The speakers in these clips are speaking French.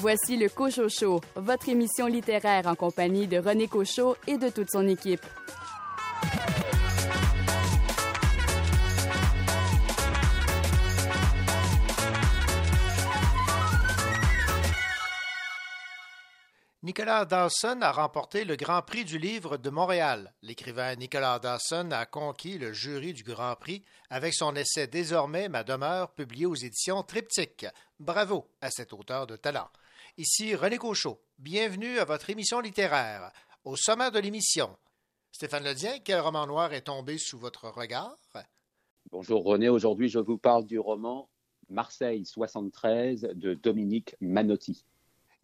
Voici le Cochot Show, votre émission littéraire en compagnie de René Cochot et de toute son équipe. Nicolas Dawson a remporté le Grand Prix du livre de Montréal. L'écrivain Nicolas Dawson a conquis le jury du Grand Prix avec son essai Désormais ma demeure, publié aux éditions Triptyque. Bravo à cet auteur de talent. Ici René Cochot. Bienvenue à votre émission littéraire. Au sommet de l'émission, Stéphane Ledien, quel roman noir est tombé sous votre regard? Bonjour René, aujourd'hui je vous parle du roman Marseille 73 de Dominique Manotti.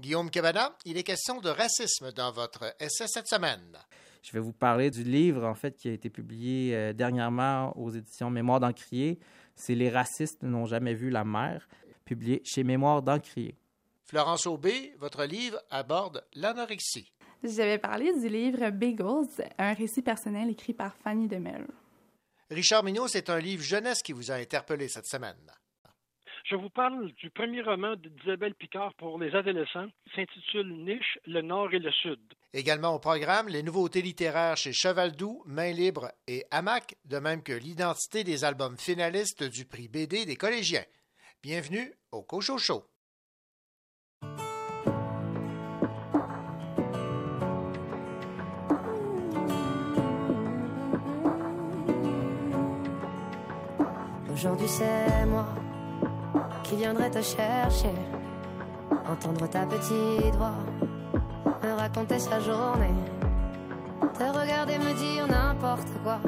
Guillaume Cabana, il est question de racisme dans votre essai cette semaine. Je vais vous parler du livre, en fait, qui a été publié euh, dernièrement aux éditions Mémoire d'Encrier. C'est Les racistes n'ont jamais vu la mer, publié chez Mémoire d'Encrier. Florence Aubé, votre livre aborde l'anorexie. J'avais parlé du livre Bagels, un récit personnel écrit par Fanny Demel. Richard Mignot, c'est un livre jeunesse qui vous a interpellé cette semaine. Je vous parle du premier roman d'Isabelle Picard pour les adolescents, s'intitule Niche, le Nord et le Sud. Également au programme, les nouveautés littéraires chez Cheval-Doux, Main Libre et Hamac, de même que l'identité des albums finalistes du prix BD des collégiens. Bienvenue au Cochot Aujourd'hui c'est moi qui viendrai te chercher, entendre ta petite voix, me raconter sa journée, te regarder me dire n'importe quoi,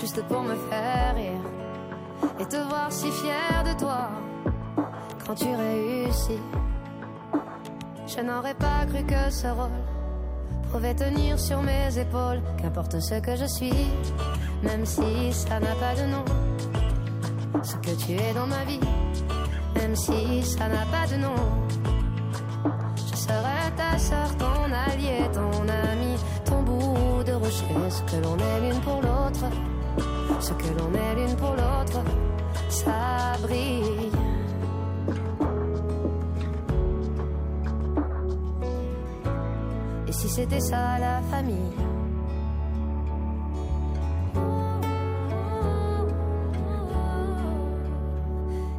juste pour me faire rire, et te voir si fier de toi quand tu réussis. Je n'aurais pas cru que ce rôle pouvait tenir sur mes épaules, qu'importe ce que je suis, même si ça n'a pas de nom, ce que tu es dans ma vie même si ça n'a pas de nom. Je serai ta soeur, ton allié, ton ami, ton bout de rocher. Ce que l'on est l'une pour l'autre, ce que l'on est l'une pour l'autre, ça brille. Et si c'était ça la famille?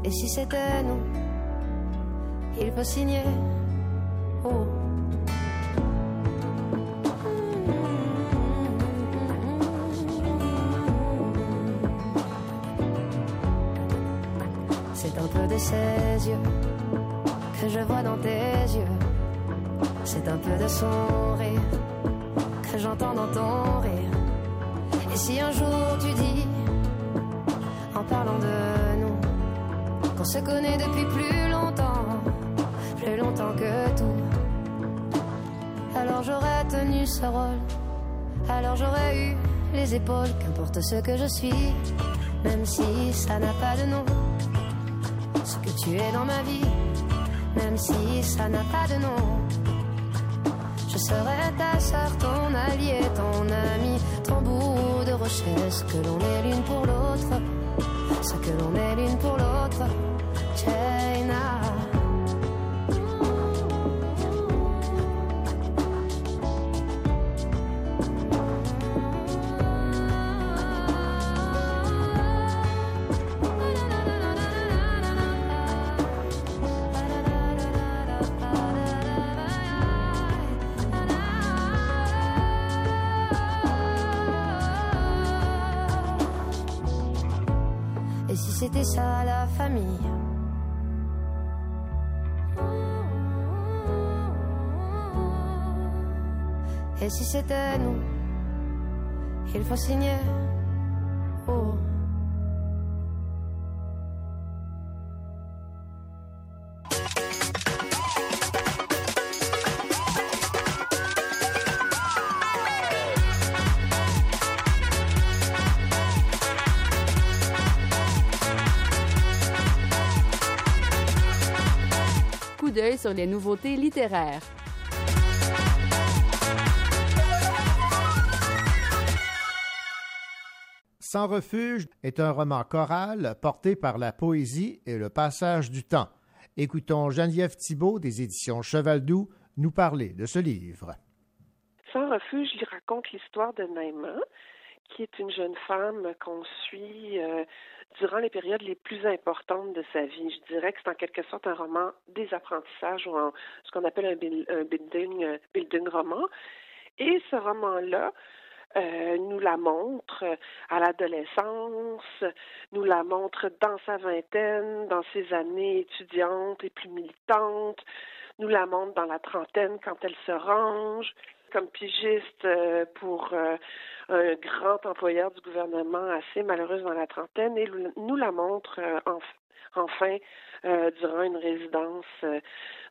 Et si c'était nous, il faut signer. Oh. C'est un peu de ses yeux que je vois dans tes yeux. C'est un peu de son rire que j'entends dans ton rire. Et si un jour tu dis, en parlant de qu'on se connaît depuis plus longtemps, plus longtemps que tout. Alors j'aurais tenu ce rôle, alors j'aurais eu les épaules, qu'importe ce que je suis, même si ça n'a pas de nom. Ce que tu es dans ma vie, même si ça n'a pas de nom. Je serai ta soeur, ton allié, ton ami, ton de rocher, ce que l'on est l'une pour l'autre ce que l'on est l'une pour l'autre. Si c'était nous Il faut signer Oh Coup d'œil sur les nouveautés littéraires. Sans refuge est un roman choral porté par la poésie et le passage du temps. Écoutons Geneviève Thibault des éditions Cheval Doux nous parler de ce livre. Sans refuge, il raconte l'histoire de Naïma, qui est une jeune femme qu'on suit euh, durant les périodes les plus importantes de sa vie. Je dirais que c'est en quelque sorte un roman des apprentissages ou ce qu'on appelle un, building, euh, building roman. Et ce roman-là, euh, nous la montre à l'adolescence, nous la montre dans sa vingtaine, dans ses années étudiantes et plus militantes, nous la montre dans la trentaine quand elle se range, comme pigiste euh, pour euh, un grand employeur du gouvernement assez malheureuse dans la trentaine. Et nous la montre enfin durant une résidence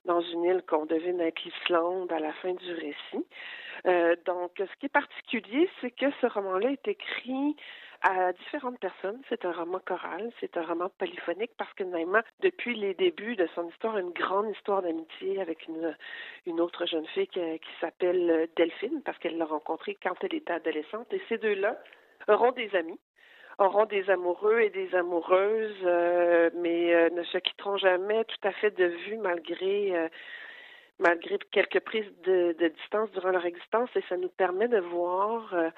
dans une île qu'on devine être l'Islande à la fin du récit. Euh, donc, ce qui est particulier, c'est que ce roman-là est écrit à différentes personnes. C'est un roman choral, c'est un roman polyphonique parce que Naïma, depuis les débuts de son histoire, a une grande histoire d'amitié avec une, une autre jeune fille qui, qui s'appelle Delphine parce qu'elle l'a rencontrée quand elle était adolescente. Et ces deux-là auront des amis auront des amoureux et des amoureuses, euh, mais euh, ne se quitteront jamais tout à fait de vue malgré malgré quelques prises de, distance durant leur existence, et ça nous permet de voir euh,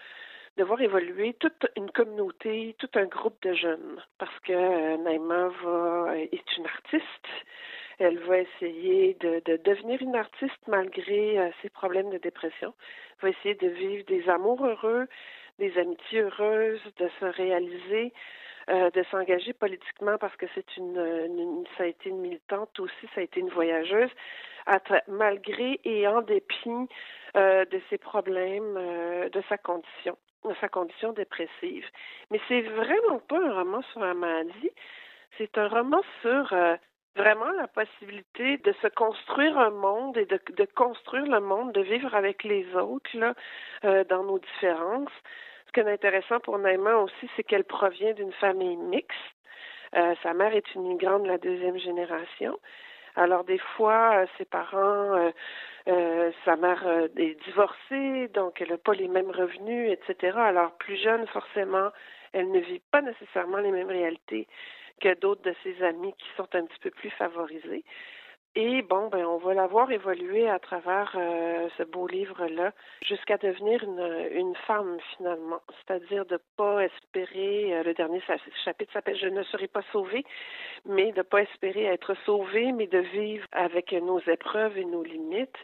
de voir évoluer toute une communauté, tout un groupe de jeunes, parce que euh, Naïma va, est une artiste. Elle va essayer de, devenir une artiste malgré euh, ses problèmes de dépression. Elle va essayer de vivre des amours heureux, des amitiés heureuses, de se réaliser, de s'engager politiquement parce que c'est une, ça a été une militante aussi, ça a été une voyageuse malgré et en dépit euh, de ses problèmes, euh, de sa condition, de sa condition dépressive. Mais c'est vraiment pas un roman sur la maladie, c'est un roman sur euh, vraiment la possibilité de se construire un monde et de, de, construire le monde, de vivre avec les autres là, dans nos différences. Qui est intéressant pour Naïma aussi, c'est qu'elle provient d'une famille mixte. sa mère est une migrante de la deuxième génération. Alors des fois, euh, ses parents, euh, euh, sa mère est divorcée, donc elle n'a pas les mêmes revenus, etc. Alors plus jeune, forcément, elle ne vit pas nécessairement les mêmes réalités que d'autres de ses amis qui sont un petit peu plus favorisés. Et bon, ben, on va la voir évoluer à travers euh, ce beau livre-là jusqu'à devenir une, une femme finalement. C'est-à-dire de pas espérer, euh, le dernier chapitre s'appelle Je ne serai pas sauvée, mais de pas espérer être sauvée, mais de vivre avec nos épreuves et nos limites.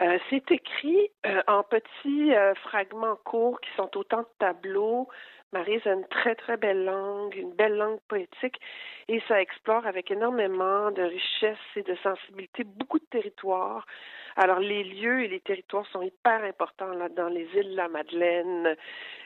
Euh, c'est écrit en petits fragments courts qui sont autant de tableaux Marie a une très, très belle langue, une belle langue poétique, et ça explore avec énormément de richesse et de sensibilité beaucoup de territoires. Alors, les lieux et les territoires sont hyper importants là dans les îles de la Madeleine,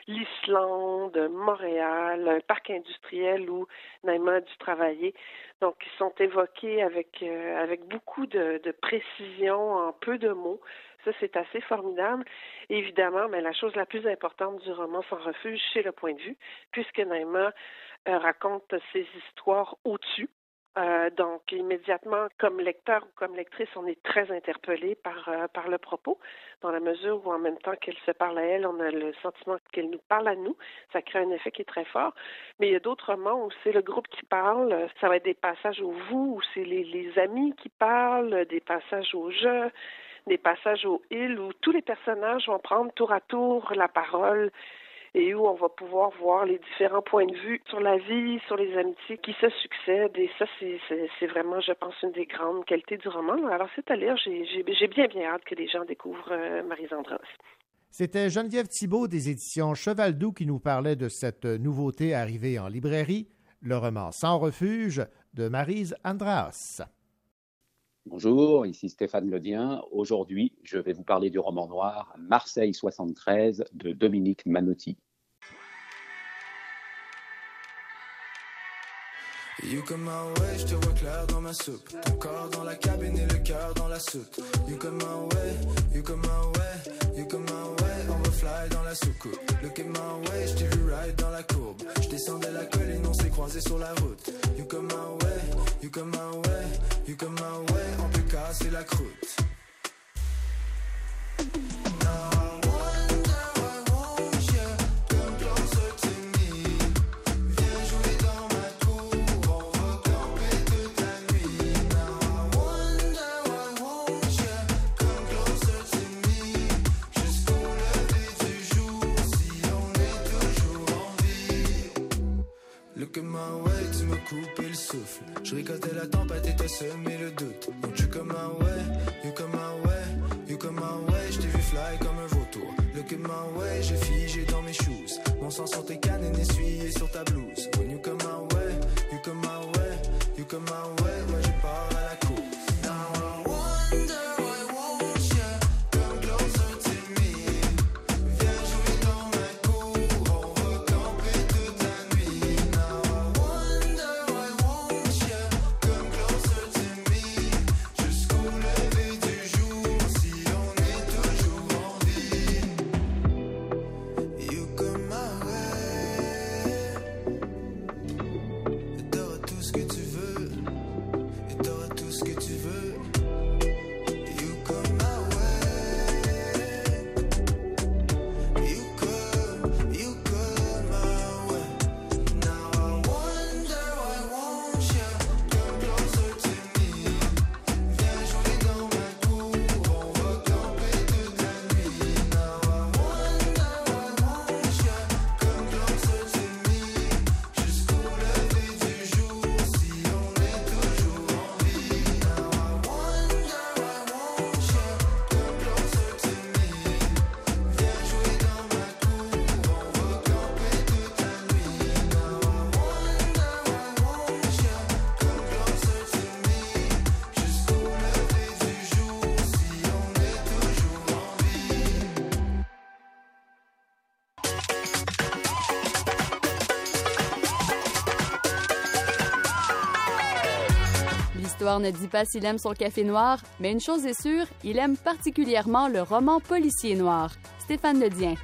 l'Islande, Montréal, un parc industriel où Naïma a dû travailler. Donc, ils sont évoqués avec, euh, avec beaucoup de précision en peu de mots. Ça, c'est assez formidable. évidemment, mais la chose la plus importante du roman Sans refuge, c'est le point de vue, puisque Naïma euh, raconte ses histoires au-dessus. Euh, donc, immédiatement, comme lecteur ou comme lectrice, on est très interpellé par, euh, par le propos, dans la mesure où en même temps qu'elle se parle à elle, on a le sentiment qu'elle nous parle à nous. Ça crée un effet qui est très fort. Mais il y a d'autres romans où c'est le groupe qui parle. Ça va être des passages au vous, où c'est les, les amis qui parlent, des passages au je des passages aux îles où tous les personnages vont prendre tour à tour la parole et où on va pouvoir voir les différents points de vue sur la vie, sur les amitiés qui se succèdent. Et ça, c'est vraiment, je pense, une des grandes qualités du roman. Alors, c'est à lire. J'ai bien, bien hâte que les gens découvrent euh, Marie Andros. C'était Geneviève Thibault des éditions Cheval Doux qui nous parlait de cette nouveauté arrivée en librairie, le roman Sans refuge de Marise Andras. Bonjour, ici Stéphane Ledien. Aujourd'hui, je vais vous parler du roman noir Marseille 73 de Dominique Manotti. You come my way, je te vois clair dans ma soupe. Ton corps dans la cabine et le cœur dans la soute. You come my way, you come my way, you come my way. Dans la soucoupe. Look at my way, je t'ai vu ride dans la courbe. Je descendais la colline, on s'est croisés sur la route. You come my way, you come my way, you come my way. On peut casser la croûte. Couper le souffle. Je ricotais la tempête et t'as semé le doute. Tu comme un you come my way, you come my way. Je t'ai vu fly comme un vautour. Look at my way, j'ai figé dans mes shoes. Mon sang sur tes cannes et essuyé sur ta blouse. When you come my way, you come my way, you come my way. Ne dit pas s'il aime son café noir, mais une chose est sûre, il aime particulièrement le roman policier noir. Stéphane Ledien.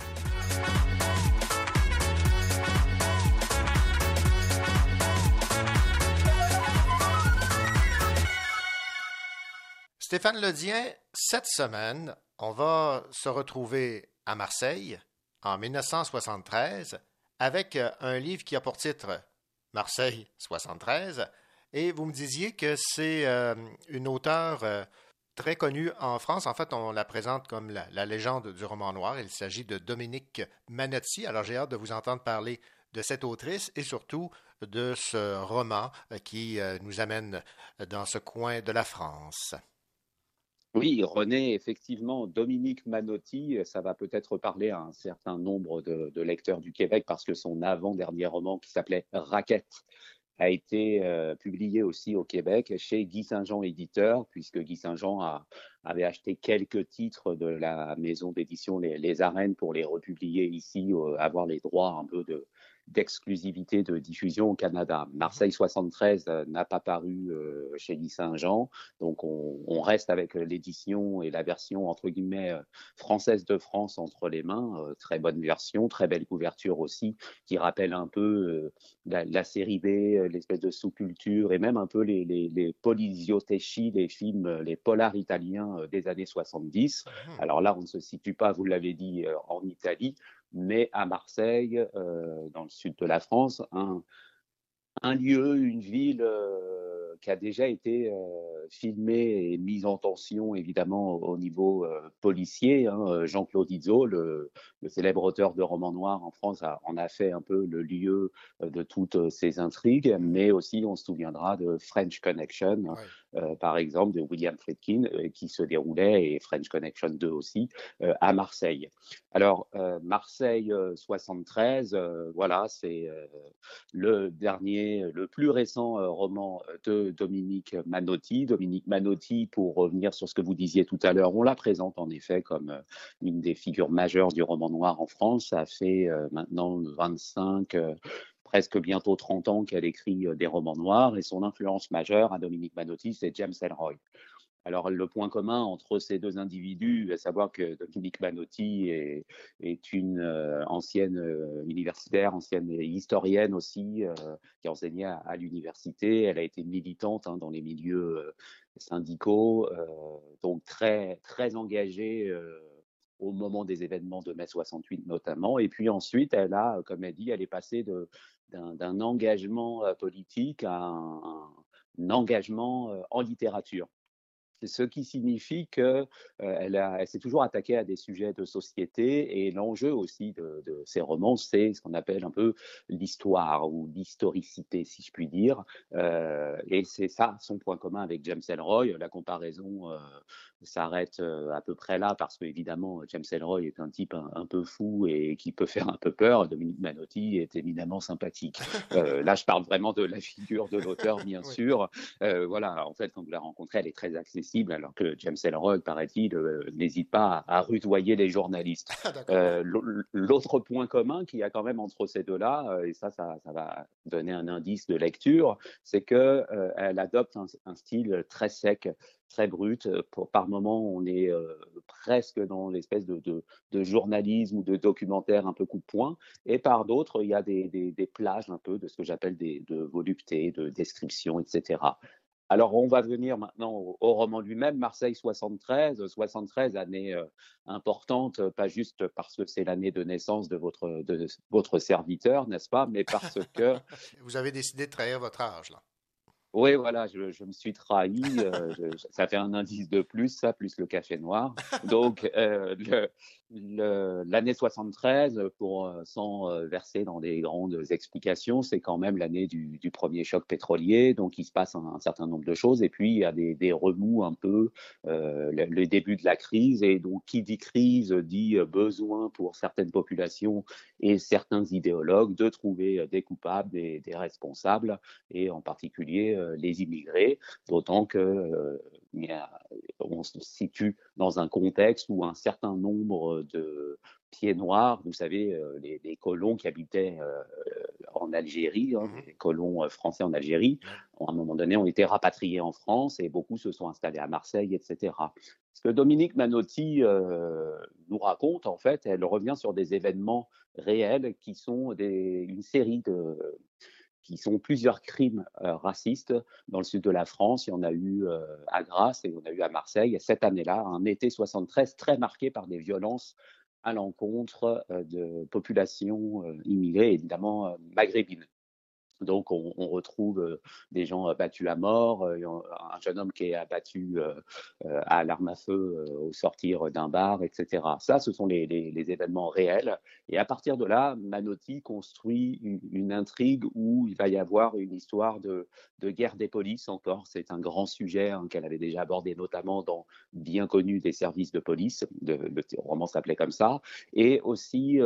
Stéphane Ledien, cette semaine, on va se retrouver à Marseille en 1973 avec euh, un livre qui a pour titre Marseille 73. Et vous me disiez que c'est euh, une auteure euh, très connue en France. En fait, on la présente comme la, légende du roman noir. Il s'agit de Dominique Manotti. Alors j'ai hâte de vous entendre parler de cette autrice et surtout de ce roman euh, qui nous amène dans ce coin de la France. Oui, René, effectivement, Dominique Manotti, ça va peut-être parler à un certain nombre de, de lecteurs du Québec parce que son avant-dernier roman qui s'appelait Raquette a été euh, publié aussi au Québec chez Guy Saint-Jean éditeur, puisque Guy Saint-Jean avait acheté quelques titres de la maison d'édition les, les, Arènes pour les republier ici, euh, avoir les droits un peu de d'exclusivité de diffusion au Canada. Marseille 73 euh, n'a pas paru euh, chez Guy Saint-Jean, donc on, on, reste avec l'édition et la version entre guillemets euh, française de France entre les mains. Euh, très bonne version, très belle couverture aussi, qui rappelle un peu euh, la, la, série B, l'espèce de sous-culture et même un peu les, les, les les films, les polars italiens des années 70. Alors là, on ne se situe pas, vous l'avez dit, en Italie, mais à Marseille, euh, dans le sud de la France, un, lieu, une ville euh, qui a déjà été euh, filmée et mise en tension, évidemment, au, au niveau policier. Hein. Jean-Claude Izzo, le, célèbre auteur de romans noirs en France, en a fait un peu le lieu de toutes ces intrigues, mais aussi on se souviendra de French Connection. Euh, par exemple, de William Friedkin, euh, qui se déroulait, et French Connection 2 aussi, euh, à Marseille. Alors, Marseille 73, voilà, c'est le dernier, le plus récent roman de Dominique Manotti. Dominique Manotti, pour revenir sur ce que vous disiez tout à l'heure, on la présente en effet comme une des figures majeures du roman noir en France. Ça fait maintenant 25 presque bientôt 30 ans qu'elle écrit des romans noirs et son influence majeure à Dominique Manotti, c'est James Ellroy. Alors, le point commun entre ces deux individus, à savoir que Dominique Manotti est, une euh, ancienne euh, universitaire, ancienne historienne aussi, euh, qui enseignait à, l'université. Elle a été militante hein, dans les milieux syndicaux, donc très, très engagée au moment des événements de mai 68 notamment. Et puis ensuite, elle a, comme elle dit, elle est passée d'un engagement politique à un, un engagement en littérature. Ce qui signifie qu'elle elle s'est toujours attaquée à des sujets de société et l'enjeu aussi de, de ces romans, c'est ce qu'on appelle un peu l'histoire ou l'historicité, si je puis dire. Euh, et c'est ça son point commun avec James Ellroy. La comparaison euh, s'arrête euh, à peu près là parce qu'évidemment, James Ellroy est un type un, peu fou et qui peut faire un peu peur. Dominique Manotti est évidemment sympathique. là, je parle vraiment de la figure de l'auteur, bien sûr. voilà, en fait, quand vous la rencontrez, elle est très accessible alors que James Ellroy, paraît-il, euh, n'hésite pas à, rudoyer les journalistes. Ah, euh, l'autre point commun qu'il y a quand même entre ces deux-là, euh, et ça, ça, va donner un indice de lecture, c'est qu'elle adopte un, style très sec, très brut. par moments, on est presque dans l'espèce de, journalisme ou de documentaire un peu coup de poing. Et par d'autres, il y a des, plages un peu de ce que j'appelle de volupté, de description, etc. Alors, on va venir maintenant au, roman lui-même, Marseille 73, 73, année euh, importante, pas juste parce que c'est l'année de naissance de votre, de votre serviteur, n'est-ce pas, mais parce que... Vous avez décidé de trahir votre âge, là. Oui, voilà, je, me suis trahi. Euh, ça fait un indice de plus, ça, plus le café noir. Donc, euh, le, l'année 73, pour, euh, sans euh, verser dans des grandes explications, c'est quand même l'année du, premier choc pétrolier, donc il se passe un, certain nombre de choses, et puis il y a des, remous un peu, euh, le, début de la crise, et donc qui dit crise dit besoin pour certaines populations et certains idéologues de trouver des coupables, des, des responsables, et en particulier les immigrés, d'autant que on se situe dans un contexte où un certain nombre de pieds noirs, vous savez, euh, les, colons qui habitaient euh, en Algérie, hein, mmh les colons euh, français en Algérie, à un moment donné ont été rapatriés en France et beaucoup se sont installés à Marseille, etc. Ce que Dominique Manotti nous raconte, en fait, elle revient sur des événements réels qui sont des, une série de qui sont plusieurs crimes euh, racistes dans le sud de la France. Il y en a eu euh, à Grasse et on a eu à Marseille. Et cette année-là, un été 73 très marqué par des violences à l'encontre euh, de populations immigrées, évidemment maghrébines. Donc, on, retrouve euh, des gens abattus à mort, euh, un jeune homme qui est abattu euh, à l'arme à feu au sortir d'un bar, etc. Ça, ce sont les, événements réels. Et à partir de là, Manotti construit une, intrigue où il va y avoir une histoire de, guerre des polices encore. C'est un grand sujet hein, qu'elle avait déjà abordé, notamment dans Bien connu des services de police. Le roman s'appelait comme ça. Et aussi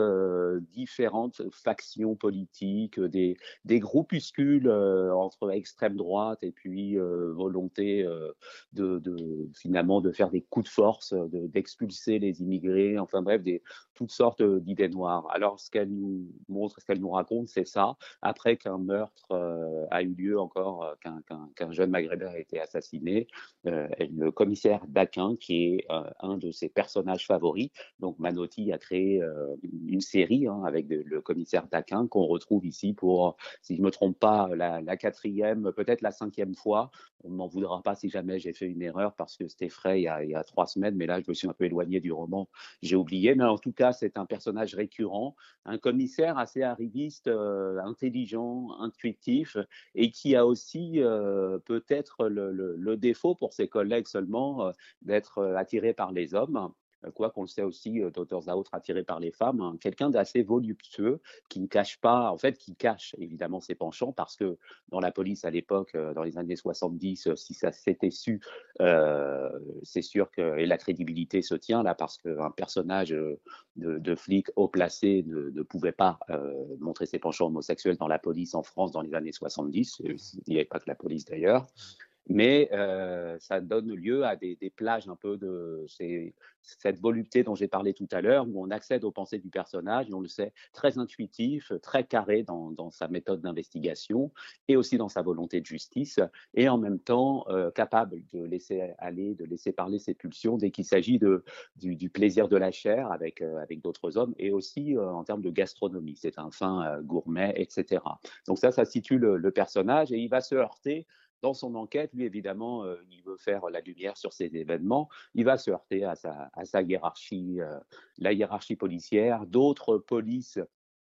différentes factions politiques, des groupes groupuscule euh, entre extrême droite et puis euh, volonté euh, de, finalement de faire des coups de force, d'expulser les immigrés, enfin bref, toutes sortes d'idées noires. Alors ce qu'elle nous montre, ce qu'elle nous raconte, c'est ça. Après qu'un meurtre a eu lieu encore, qu'un jeune maghrébin a été assassiné, le commissaire Daquin, qui est un de ses personnages favoris, donc Manotti a créé une série hein, avec le commissaire Daquin qu'on retrouve ici pour, si je me trompe pas, la, quatrième, peut-être la cinquième fois. On ne m'en voudra pas si jamais j'ai fait une erreur parce que c'était frais il y, a, trois semaines, mais là, je me suis un peu éloigné du roman, j'ai oublié. Mais en tout cas, c'est un personnage récurrent, un commissaire assez arriviste, euh, intelligent, intuitif, et qui a aussi euh, peut-être le, défaut pour ses collègues seulement euh, d'être attiré par les hommes quoi qu'on le sait aussi euh, d'auteurs à autres attirés par les femmes, hein, quelqu'un d'assez voluptueux qui ne cache pas, en fait, qui cache évidemment ses penchants parce que dans la police à l'époque, euh, dans les années 70, euh, si ça s'était su, c'est sûr que et la crédibilité se tient là parce qu'un personnage de, flic haut placé ne, pouvait pas montrer ses penchants homosexuels dans la police en France dans les années 70. Il n'y avait pas que la police d'ailleurs mais euh, ça donne lieu à des, des, plages un peu de cette volupté dont j'ai parlé tout à l'heure, où on accède aux pensées du personnage et on le sait très intuitif, très carré dans, dans sa méthode d'investigation et aussi dans sa volonté de justice, et en même temps euh, capable de laisser aller, de laisser parler ses pulsions dès qu'il s'agit du, du, plaisir de la chair avec, euh, avec d'autres hommes, et aussi euh, en termes de gastronomie. C'est un fin euh, gourmet, etc. Donc ça, ça situe le, le personnage et il va se heurter dans son enquête, lui, évidemment, euh, il veut faire la lumière sur ces événements. Il va se heurter à sa, hiérarchie, euh, la hiérarchie policière. D'autres polices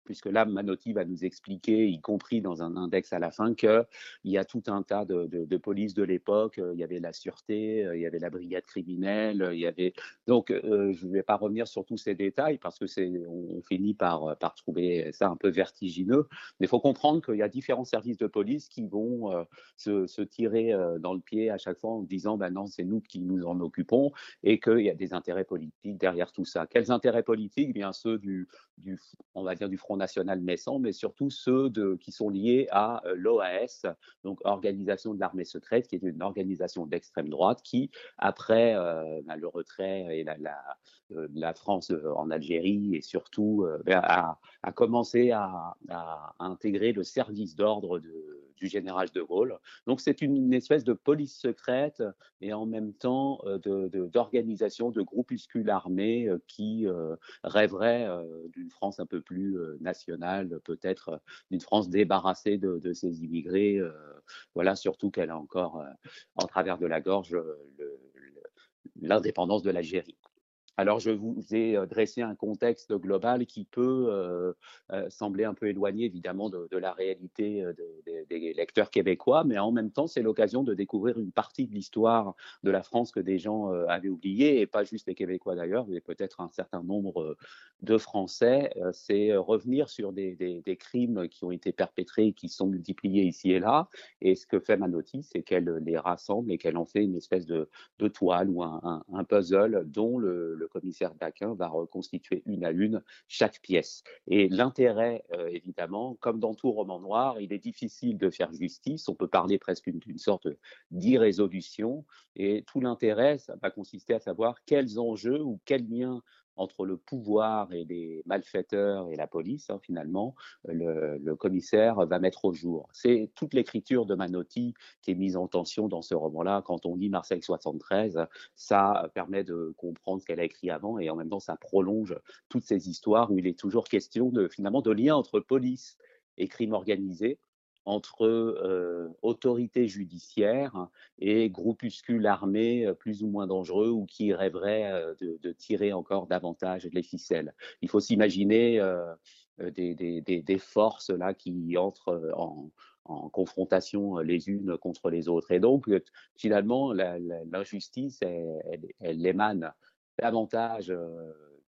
puisque là, Manotti va nous expliquer, y compris dans un index à la fin, qu'il y a tout un tas de, de, polices de l'époque. Il y avait la sûreté, il y avait la brigade criminelle, il y avait. Donc, euh, je ne vais pas revenir sur tous ces détails parce que c'est, on finit par, par trouver ça un peu vertigineux. Mais il faut comprendre qu'il y a différents services de police qui vont euh, se, se, tirer euh, dans le pied à chaque fois en disant, ben non, c'est nous qui nous en occupons et qu'il y a des intérêts politiques derrière tout ça. Quels intérêts politiques? Bien ceux du, du, on va dire du Front National naissant, mais surtout ceux de, qui sont liés à euh, l'OAS, donc Organisation de l'armée secrète, qui est une organisation d'extrême droite qui, après euh, bah, le retrait et la, euh, la France en Algérie et surtout ben, a, a, commencé à, à, intégrer le service d'ordre du général de Gaulle. Donc c'est une, espèce de police secrète et en même temps d'organisation de, de, groupuscules armés qui rêveraient d'une France un peu plus nationale, peut-être d'une France débarrassée de, de ses immigrés. voilà, surtout qu'elle a encore en travers de la gorge l'indépendance de l'Algérie. Alors, je vous ai euh, dressé un contexte global qui peut euh, euh, sembler un peu éloigné, évidemment, de, la réalité des lecteurs québécois, mais en même temps, c'est l'occasion de découvrir une partie de l'histoire de la France que des gens avaient oubliée, et pas juste les Québécois d'ailleurs, mais peut-être un certain nombre de Français. c'est revenir sur des, crimes qui ont été perpétrés, qui sont multipliés ici et là, et ce que fait Manotti, c'est qu'elle les rassemble et qu'elle en fait une espèce de, toile ou un, puzzle dont le commissaire Daquin va reconstituer une à une chaque pièce. Et l'intérêt, euh, évidemment, comme dans tout roman noir, il est difficile de faire justice. On peut parler presque d'une sorte d'irrésolution. Et tout l'intérêt, ça va consister à savoir quels enjeux ou quels liens entre le pouvoir et les malfaiteurs et la police, hein, finalement, le, commissaire va mettre au jour. C'est toute l'écriture de Manotti qui est mise en tension dans ce roman-là. Quand on lit Marseille 73, ça permet de comprendre ce qu'elle a écrit avant et en même temps, ça prolonge toutes ces histoires où il est toujours question de, finalement, de lien entre police et crime organisé entre euh, autorités judiciaires et groupuscules armés euh, plus ou moins dangereux ou qui rêveraient euh, de, tirer encore davantage les ficelles. Il faut s'imaginer des, forces là qui entrent en, confrontation les unes contre les autres. Et donc, finalement, l'injustice, elle, émane davantage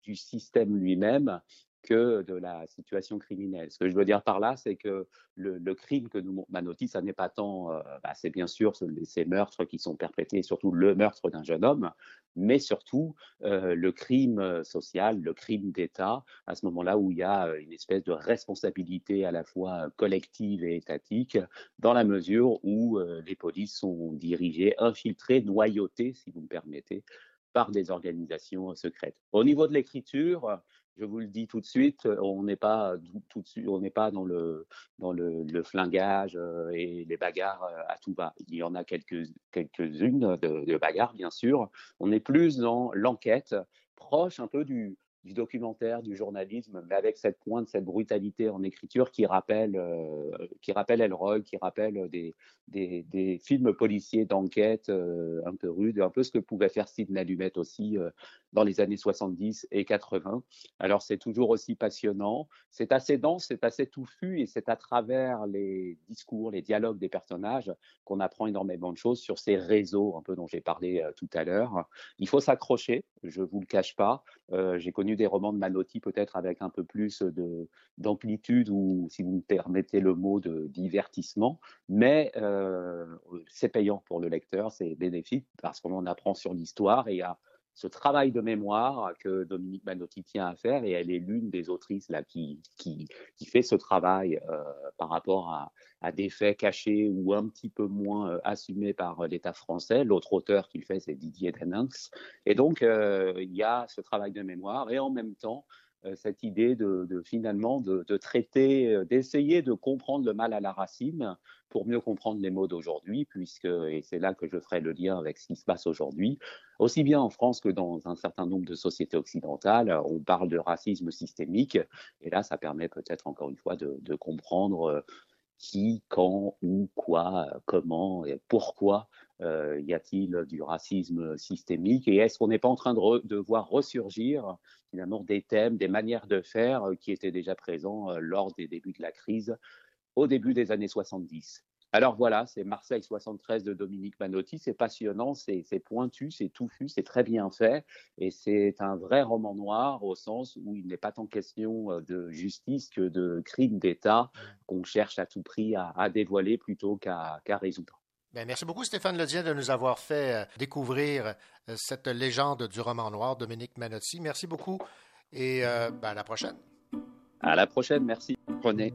du système lui-même que de la situation criminelle. Ce que je veux dire par là, c'est que le, crime que nous Manotti, ça n'est pas tant, euh, bah, c'est bien sûr ces meurtres qui sont perpétrés, surtout le meurtre d'un jeune homme, mais surtout euh, le crime euh, social, le crime d'État, à ce moment-là où il y a une espèce de responsabilité à la fois collective et étatique, dans la mesure où les polices sont dirigées, infiltrées, noyautées, si vous me permettez, par des organisations secrètes. Au niveau de l'écriture, je vous le dis tout de suite, euh, on n'est pas tout de suite, on n'est pas dans le dans le, flingage euh, et les bagarres euh, à tout va. Il y en a quelques quelques-unes de, de bagarres bien sûr. On est plus dans l'enquête, proche un peu du du documentaire, du journalisme, mais avec cette pointe, cette brutalité en écriture qui rappelle, euh, qui rappelle Elroy, qui rappelle des, des, des films policiers d'enquête euh, un peu rudes, un peu ce que pouvait faire Sidney Lumet aussi euh, dans les années 70 et 80. Alors c'est toujours aussi passionnant, c'est assez dense, c'est assez touffu et c'est à travers les discours, les dialogues des personnages qu'on apprend énormément de choses sur ces réseaux un peu dont j'ai parlé tout à l'heure. Il faut s'accrocher, je vous le cache pas. j'ai connu des romans de Manotti peut-être avec un peu plus de, d'amplitude ou, si vous me permettez le mot, de divertissement. Mais euh, c'est payant pour le lecteur, c'est bénéfique parce qu'on en apprend sur l'histoire et a ce travail de mémoire que Dominique Manotti tient à faire et elle est l'une des autrices là qui, qui, qui fait ce travail euh, par rapport à, à, des faits cachés ou un petit peu moins euh, assumés par l'État français. L'autre auteur qui le fait, c'est Didier Denens. Et donc, euh, il y a ce travail de mémoire et en même temps, euh, cette idée de, finalement de, de traiter, euh, d'essayer de comprendre le mal à la racine pour mieux comprendre les mots d'aujourd'hui, puisque, et c'est là que je ferai le lien avec ce qui se passe aujourd'hui, aussi bien en France que dans un certain nombre de sociétés occidentales, on parle de racisme systémique, et là, ça permet peut-être encore une fois de, de comprendre euh, qui, quand, où, quoi, comment et pourquoi euh, y a-t-il du racisme systémique Et est-ce qu'on n'est pas en train de, de, voir ressurgir finalement des thèmes, des manières de faire qui étaient déjà présents lors des débuts de la crise au début des années 70 alors voilà, c'est Marseille 73 de Dominique Manotti. C'est passionnant, c'est pointu, c'est touffu, c'est très bien fait. Et c'est un vrai roman noir au sens où il n'est pas tant question de justice que de crime d'État qu'on cherche à tout prix à, dévoiler plutôt qu'à résoudre. Bien, merci beaucoup, Stéphane Ledien, de nous avoir fait euh, découvrir euh, cette légende du roman noir, Dominique Manotti. Merci beaucoup et euh, ben, à la prochaine. À la prochaine, merci. Prenez.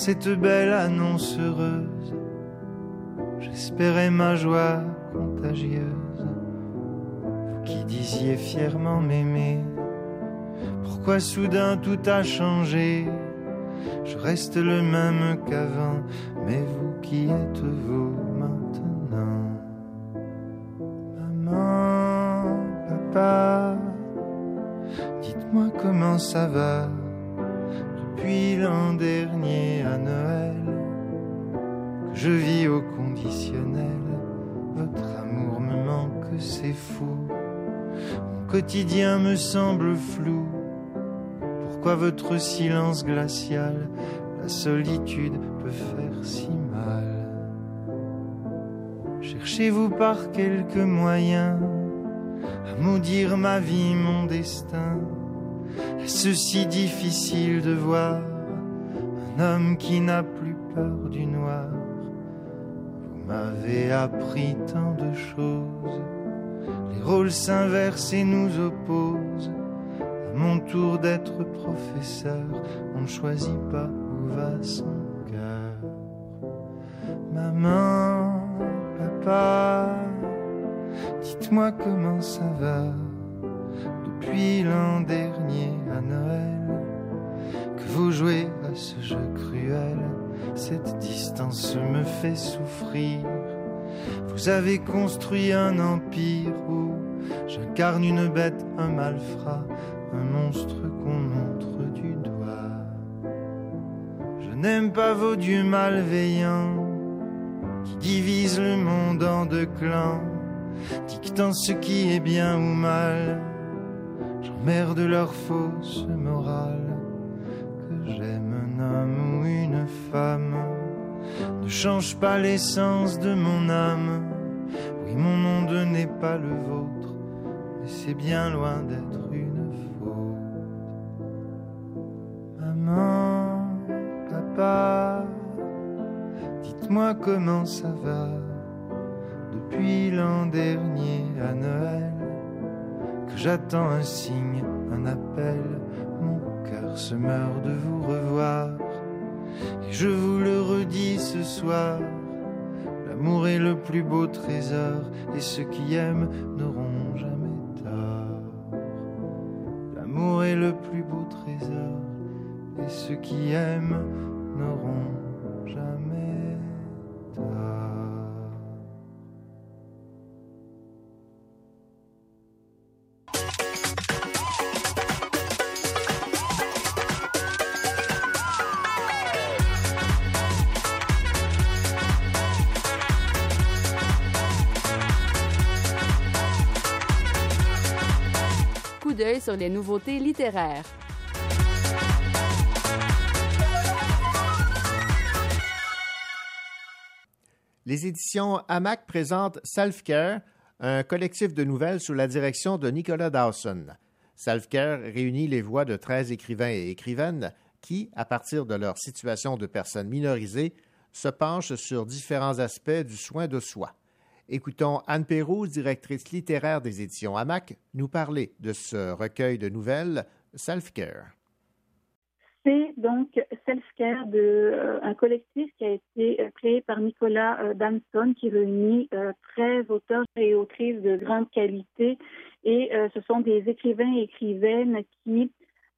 Cette belle annonce heureuse. J'espérais ma joie contagieuse. Vous qui disiez fièrement m'aimer, pourquoi soudain tout a changé? Je reste le même qu'avant, mais vous qui êtes-vous maintenant. Maman, papa, dites-moi comment ça va depuis l'an dernier à Noël je vis au conditionnel. Votre amour me manque, c'est fou. Mon quotidien me semble flou. Pourquoi votre silence glacial, la solitude peut faire si mal? Cherchez-vous par quelques moyens à maudire ma vie, mon destin Est-ce si difficile de voir un homme qui n'a plus peur du noir. Vous m'avez appris tant de choses, les rôles s'inversent et nous opposent. À mon tour d'être professeur, on ne choisit pas où va son cœur. Maman, papa, dites-moi comment ça va depuis l'an dernier à Noël que vous jouez à ce jeu cruel. Cette distance me fait souffrir. Vous avez construit un empire où j'incarne une bête, un malfrat, un monstre qu'on montre du doigt. Je n'aime pas vos dieux malveillants qui divisent le monde en deux clans, dictant ce qui est bien ou mal. J'emmerde leur fausse morale. Que j'aime un homme ou une femme ne change pas l'essence de mon âme. Oui, mon monde n'est pas le vôtre, mais c'est bien loin d'être une faute. Maman, papa, dites-moi comment ça va depuis l'an dernier à Noël que j'attends un signe, un appel. Mon cœur se meurt de vous revoir. Et je vous le redis ce soir. L'amour est le plus beau trésor. Et ceux qui aiment n'auront jamais tort. L'amour est le plus beau trésor. Et ceux qui aiment n'auront jamais sur les nouveautés littéraires. Les éditions Hamac présentent Self-Care, un collectif de nouvelles sous la direction de Nicolas Dawson. Self-Care réunit les voix de 13 écrivains et écrivaines qui, à partir de leur situation de personnes minorisées, se penchent sur différents aspects du soin de soi. Écoutons Anne Pérouse, directrice littéraire des éditions Hamac, nous parler de ce recueil de nouvelles Self-Care. C'est donc Self-Care, de, euh, un collectif qui a été euh, créé par Nicolas euh, qui réunit euh, 13 auteurs et autrices de grande qualité. Et euh, ce sont des écrivains et écrivaines qui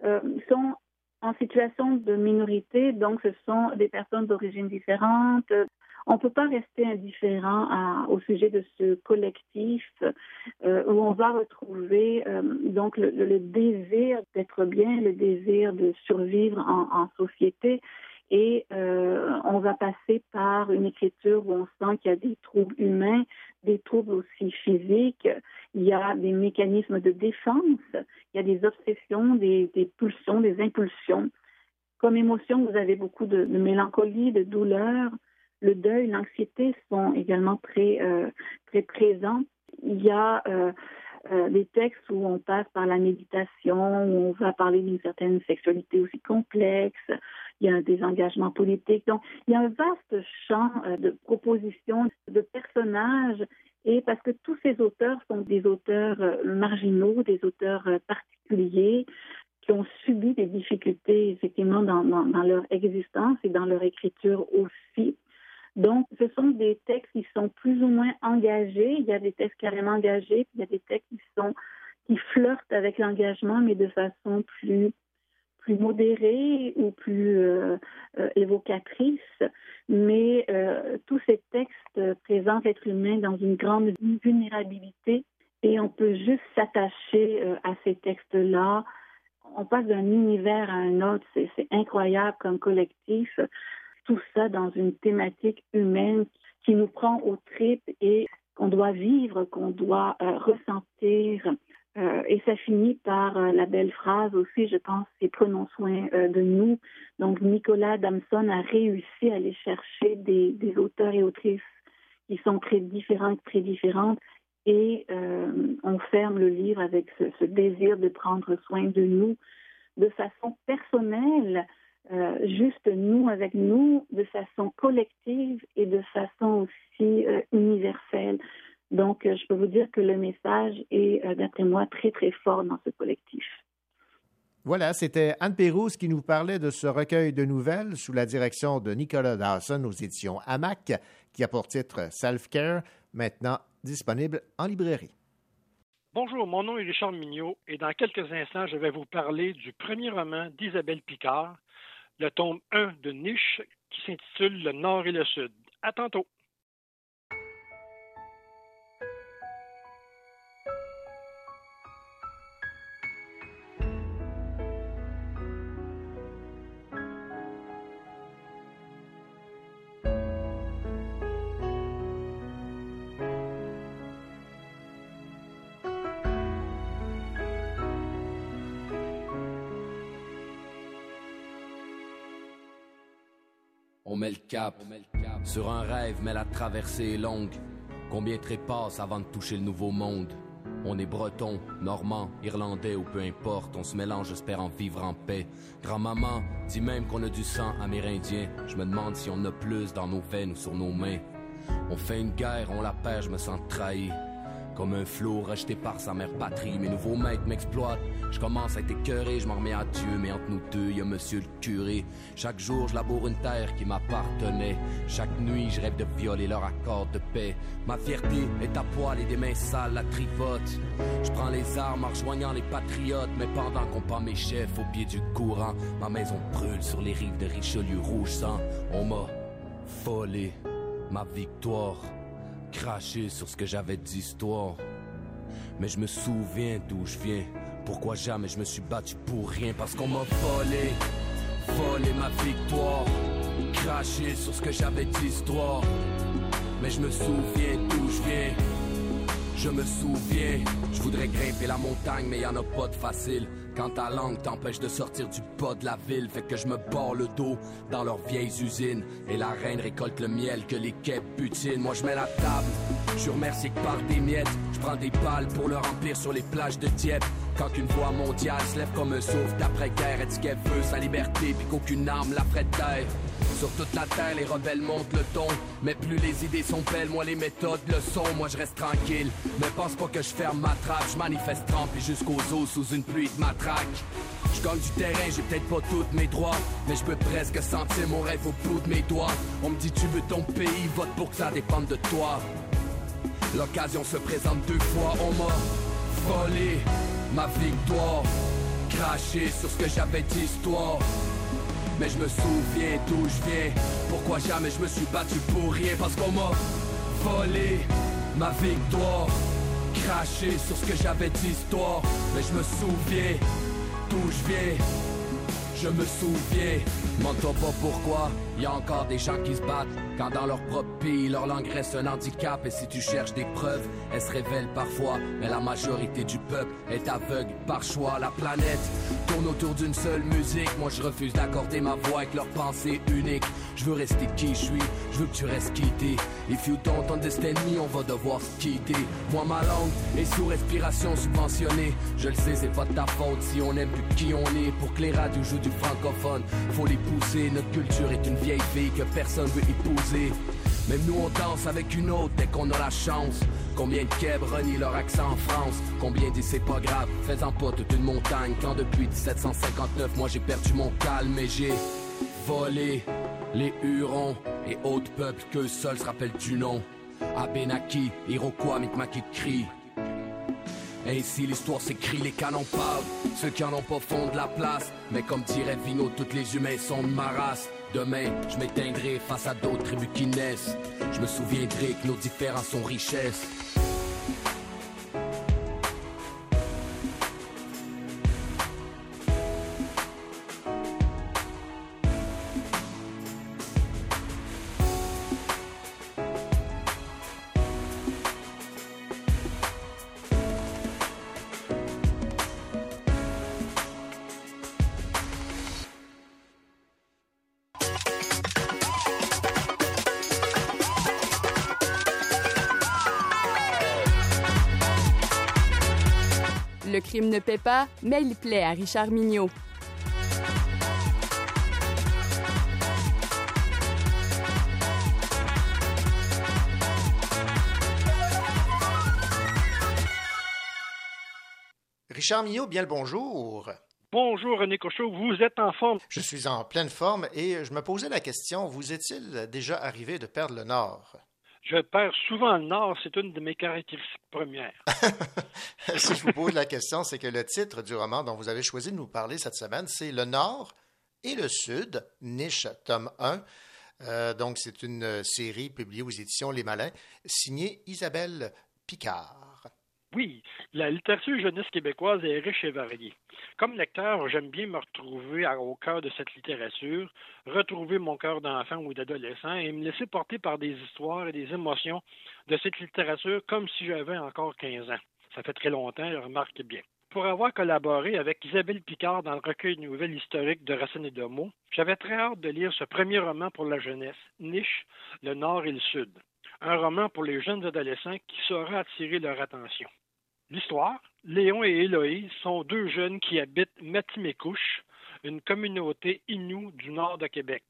euh, sont en situation de minorité, donc ce sont des personnes d'origine différente. On ne peut pas rester indifférent au sujet de ce collectif euh, où on va retrouver euh, donc le, désir d'être bien, le désir de survivre en, société. Et euh, on va passer par une écriture où on sent qu'il y a des troubles humains, des troubles aussi physiques, il y a des mécanismes de défense, il y a des obsessions, des, pulsions, des impulsions. Comme émotion, vous avez beaucoup de mélancolie, de douleur, le deuil, l'anxiété sont également très, euh, très présents. Il y a euh, euh, des textes où on passe par la méditation, où on va parler d'une certaine sexualité aussi complexe. Il y a des engagements politiques. Donc, il y a un vaste champ de propositions, de personnages. Et parce que tous ces auteurs sont des auteurs marginaux, des auteurs particuliers, qui ont subi des difficultés effectivement dans leur existence et dans leur écriture aussi. Donc, ce sont des textes qui sont plus ou moins engagés. Il y a des textes carrément engagés, puis il y a des textes qui sont qui flirtent avec l'engagement, mais de façon plus plus modérée ou plus euh, euh, évocatrice, mais euh, tous ces textes présentent l'être humain dans une grande vulnérabilité et on peut juste s'attacher à ces textes-là. On passe d'un univers à un autre, c'est incroyable comme collectif. Tout ça dans une thématique humaine qui nous prend aux tripes et qu'on doit vivre, qu'on doit ressentir. Euh, et ça finit par euh, la belle phrase aussi, je pense, c'est prenons soin euh, de nous. Donc Nicolas Damson a réussi à aller chercher des, auteurs et autrices qui sont très différentes, très différentes, et on ferme le livre avec ce, désir de prendre soin de nous de façon personnelle, juste nous avec nous, de façon collective et de façon aussi universelle. Donc, euh, je peux vous dire que le message est, euh, d'après moi, très, très fort dans ce collectif. Voilà, c'était Anne Pérouse qui nous parlait de ce recueil de nouvelles sous la direction de Nicolas Dawson aux éditions AMAC, qui a pour titre Self-Care, maintenant disponible en librairie. Bonjour, mon nom est Richard Mignot et dans quelques instants, je vais vous parler du premier roman d'Isabelle Picard, le tome 1 de Niche, qui s'intitule Le Nord et le Sud. À tantôt. Sur un rêve, mais la traversée est longue. Combien trépasse avant de toucher le nouveau monde? On est breton, normand, irlandais ou peu importe, on se mélange, j'espère en vivre en paix. Grand-maman dit même qu'on a du sang amérindien. Je me demande si on a plus dans nos veines ou sur nos mains. On fait une guerre, on la perd, je me sens trahi. Comme un flot rejeté par sa mère patrie, mes nouveaux maîtres m'exploitent. Je commence à être écœuré, je m'en remets à Dieu, mais entre nous deux, y a monsieur le curé. Chaque jour, je laboure une terre qui m'appartenait. Chaque nuit, je rêve de violer leur accord de paix. Ma fierté est à poil et des mains sales la tripote. Je prends les armes en rejoignant les patriotes, mais pendant qu'on pend mes chefs au pied du courant, ma maison brûle sur les rives de Richelieu rouge sang. On m'a volé ma victoire craché sur ce que j'avais d'histoire. Mais je me souviens d'où je viens. Pourquoi jamais je me suis battu pour rien? Parce qu'on m'a volé, volé ma victoire. Craché sur ce que j'avais d'histoire. Mais je me souviens d'où je viens. Je me souviens, je voudrais grimper la montagne, mais y en a pas de facile. Quand ta langue t'empêche de sortir du bas de la ville, fait que je me bats le dos dans leurs vieilles usines. Et la reine récolte le miel que les quais butinent. Moi je mets la table, je suis remercié que par des miettes. Je prends des balles pour le remplir sur les plages de Dieppe. Quand une voix mondiale se lève comme un souffle d'après-guerre, est-ce qu'elle veut sa liberté puis qu'aucune arme la ferait taire? Sur toute la terre, les rebelles montent le ton. Mais plus les idées sont belles, moins les méthodes le sont. Moi, je reste tranquille. Mais pense pas que je ferme ma trappe. Je manifeste trempé jusqu'aux os sous une pluie de matraque. Je gagne du terrain, j'ai peut-être pas tous mes droits. Mais je peux presque sentir mon rêve au bout de mes doigts. On me dit, tu veux ton pays, vote pour que ça dépende de toi. L'occasion se présente deux fois, on m'a volé ma victoire. Craché sur ce que j'avais d'histoire. Mais je me souviens d'où je viens Pourquoi jamais je me suis battu pour rien Parce qu'on m'a volé ma victoire Craché sur ce que j'avais d'histoire Mais je me souviens d'où je viens Je me souviens Demande pas pourquoi y a encore des gens qui se battent quand dans leur propre pays leur langue reste un handicap et si tu cherches des preuves, elles se révèlent parfois, mais la majorité du peuple est aveugle par choix. La planète tourne autour d'une seule musique, moi je refuse d'accorder ma voix avec leur pensée unique. Je veux rester qui je suis, je veux que tu restes quitté. If you don't understand me, on va devoir se quitter. Moi ma langue est sous respiration subventionnée. Je le sais, c'est pas de ta faute si on aime plus qui on est. Pour que les radios jouent du francophone, faut les Notre culture est une vieille fille que personne veut épouser. Même nous on danse avec une autre dès qu'on a la chance. Combien de Keb renient leur accent en France? Combien disent c'est pas grave, faisant pas toute une montagne Quand depuis 1759 moi j'ai perdu mon calme et j'ai volé les Hurons et autres peuples que seuls se rappellent du nom. Abenaki, Iroquois, Mi'kmaq crie. Ainsi l'histoire s'écrit, les canons parlent. Ceux qui en ont pas font de la place. Mais comme dirait Vino, tous les humains sont de ma race. Demain, je m'éteindrai face à d'autres tribus qui naissent. Je me souviendrai que nos différences sont richesses. Mais il plaît à Richard Mignot. Richard Millot, bien le bonjour. Bonjour René Cochot, vous êtes en forme? Je suis en pleine forme et je me posais la question, vous est-il déjà arrivé de perdre le nord? Je perds souvent le nord, c'est une de mes caractéristiques premières. si je vous pose la question, c'est que le titre du roman dont vous avez choisi de nous parler cette semaine, c'est Le Nord et le Sud, niche tome 1. Euh, donc, c'est une série publiée aux éditions Les Malins, signée Isabelle Picard. Oui, la littérature jeunesse québécoise est riche et variée. Comme lecteur, j'aime bien me retrouver au cœur de cette littérature, retrouver mon cœur d'enfant ou d'adolescent et me laisser porter par des histoires et des émotions de cette littérature comme si j'avais encore 15 ans. Ça fait très longtemps, je remarque bien. Pour avoir collaboré avec Isabelle Picard dans le recueil de nouvelles historiques de Racine et de Mots, j'avais très hâte de lire ce premier roman pour la jeunesse, Niche, le Nord et le Sud. Un roman pour les jeunes adolescents qui saura attirer leur attention. L'histoire, Léon et Héloïse sont deux jeunes qui habitent Matimekouche, une communauté inoue du nord de Québec.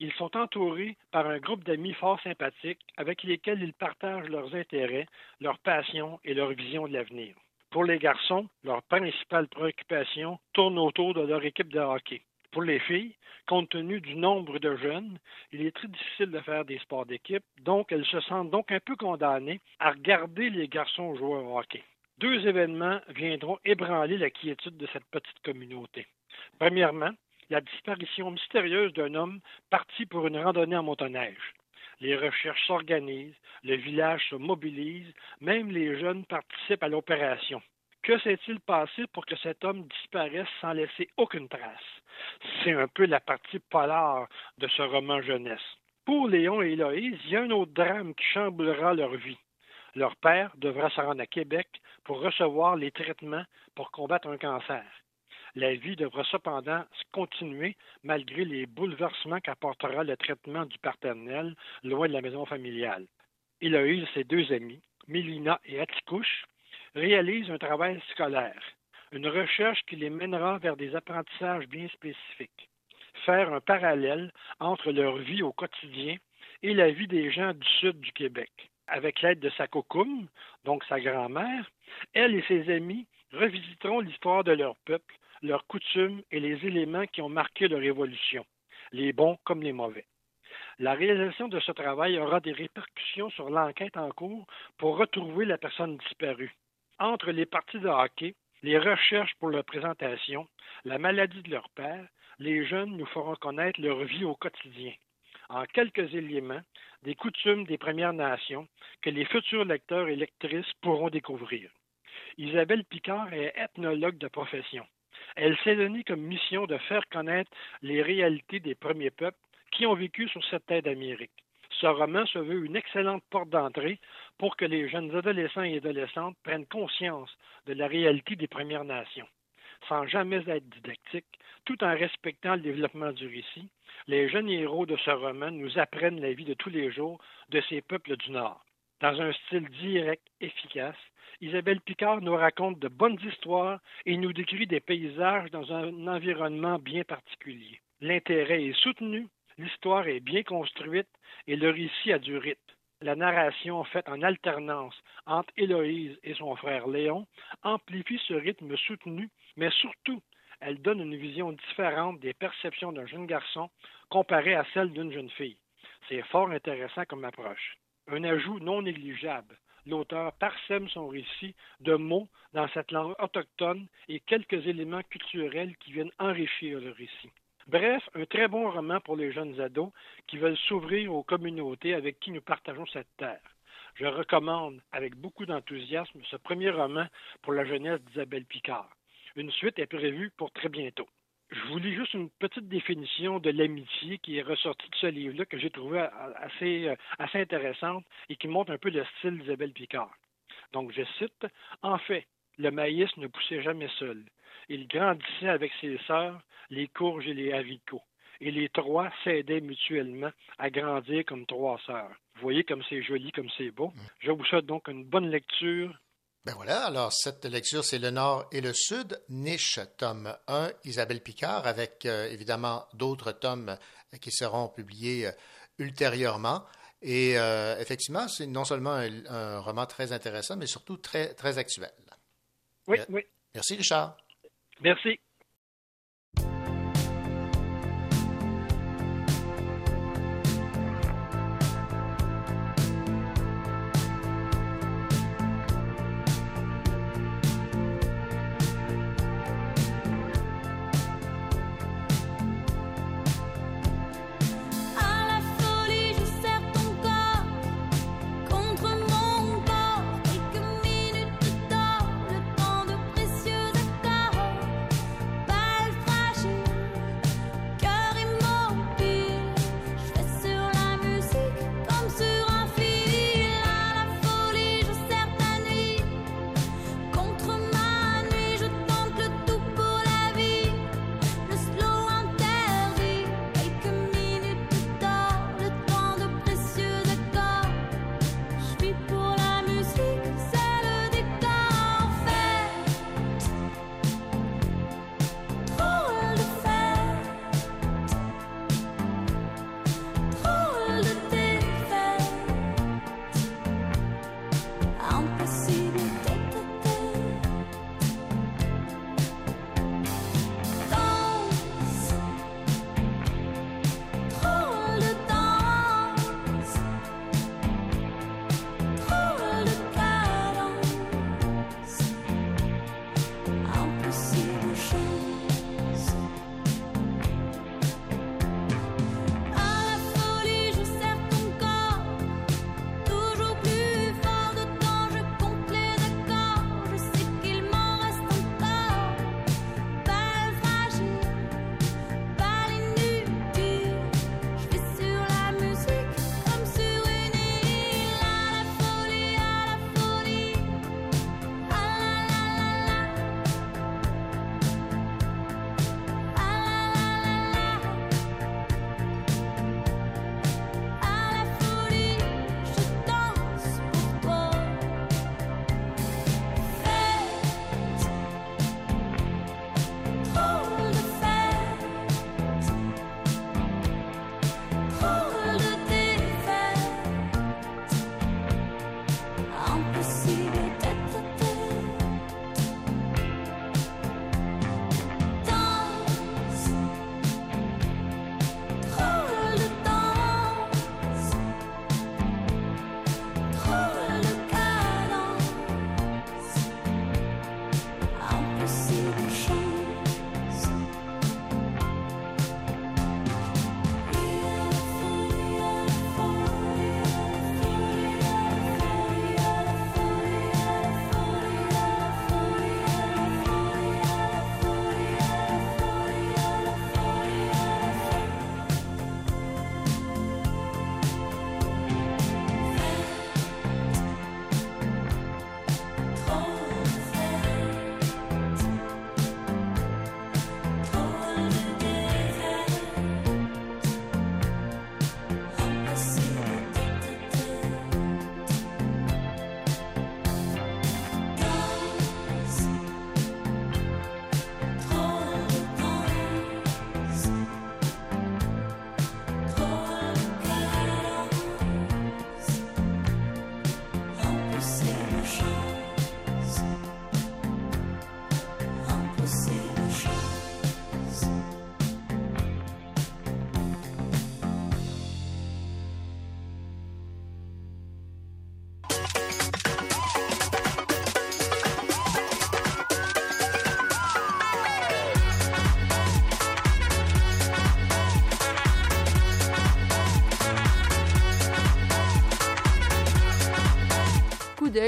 Ils sont entourés par un groupe d'amis fort sympathiques avec lesquels ils partagent leurs intérêts, leurs passions et leur vision de l'avenir. Pour les garçons, leur principale préoccupation tourne autour de leur équipe de hockey. Pour les filles, compte tenu du nombre de jeunes, il est très difficile de faire des sports d'équipe, donc elles se sentent donc un peu condamnées à regarder les garçons jouer au hockey deux événements viendront ébranler la quiétude de cette petite communauté. Premièrement, la disparition mystérieuse d'un homme parti pour une randonnée en motoneige. Les recherches s'organisent, le village se mobilise, même les jeunes participent à l'opération. Que s'est-il passé pour que cet homme disparaisse sans laisser aucune trace? C'est un peu la partie polar de ce roman jeunesse. Pour Léon et Héloïse, il y a un autre drame qui chamboulera leur vie. Leur père devra se rendre à Québec pour recevoir les traitements pour combattre un cancer. La vie devra cependant continuer malgré les bouleversements qu'apportera le traitement du paternel loin de la maison familiale. Il a eu ses deux amis, Mélina et Atikouche, réalisent un travail scolaire, une recherche qui les mènera vers des apprentissages bien spécifiques. Faire un parallèle entre leur vie au quotidien et la vie des gens du sud du Québec avec l'aide de sa cocoum, donc sa grand-mère, elle et ses amis revisiteront l'histoire de leur peuple, leurs coutumes et les éléments qui ont marqué leur évolution, les bons comme les mauvais. La réalisation de ce travail aura des répercussions sur l'enquête en cours pour retrouver la personne disparue. Entre les parties de hockey, les recherches pour leur présentation, la maladie de leur père, les jeunes nous feront connaître leur vie au quotidien. En quelques éléments, des coutumes des Premières Nations que les futurs lecteurs et lectrices pourront découvrir. Isabelle Picard est ethnologue de profession. Elle s'est donnée comme mission de faire connaître les réalités des premiers peuples qui ont vécu sur cette terre d'Amérique. Ce roman se veut une excellente porte d'entrée pour que les jeunes adolescents et adolescentes prennent conscience de la réalité des Premières Nations. Sans jamais être didactique, tout en respectant le développement du récit, les jeunes héros de ce roman nous apprennent la vie de tous les jours de ces peuples du Nord. Dans un style direct, efficace, Isabelle Picard nous raconte de bonnes histoires et nous décrit des paysages dans un environnement bien particulier. L'intérêt est soutenu, l'histoire est bien construite et le récit a du rythme. La narration faite en alternance entre Héloïse et son frère Léon amplifie ce rythme soutenu, mais surtout elle donne une vision différente des perceptions d'un jeune garçon comparée à celle d'une jeune fille. C'est fort intéressant comme approche. Un ajout non négligeable, l'auteur parsème son récit de mots dans cette langue autochtone et quelques éléments culturels qui viennent enrichir le récit. Bref, un très bon roman pour les jeunes ados qui veulent s'ouvrir aux communautés avec qui nous partageons cette terre. Je recommande avec beaucoup d'enthousiasme ce premier roman pour la jeunesse d'Isabelle Picard. Une suite est prévue pour très bientôt. Je vous lis juste une petite définition de l'amitié qui est ressortie de ce livre-là que j'ai trouvé assez, euh, assez intéressante et qui montre un peu le style d'Isabelle Picard. Donc, je cite En fait, le maïs ne poussait jamais seul. Il grandissait avec ses sœurs, les courges et les haricots. Et les trois s'aidaient mutuellement à grandir comme trois sœurs. Vous voyez comme c'est joli, comme c'est beau. Je vous souhaite donc une bonne lecture ben voilà, alors cette lecture, c'est le Nord et le Sud, Niche, tome 1, Isabelle Picard, avec euh, évidemment d'autres tomes euh, qui seront publiés euh, ultérieurement. Et effectivement, c'est non seulement un, un, roman très intéressant, mais surtout très, très actuel. Oui, oui. Merci, Richard. Merci.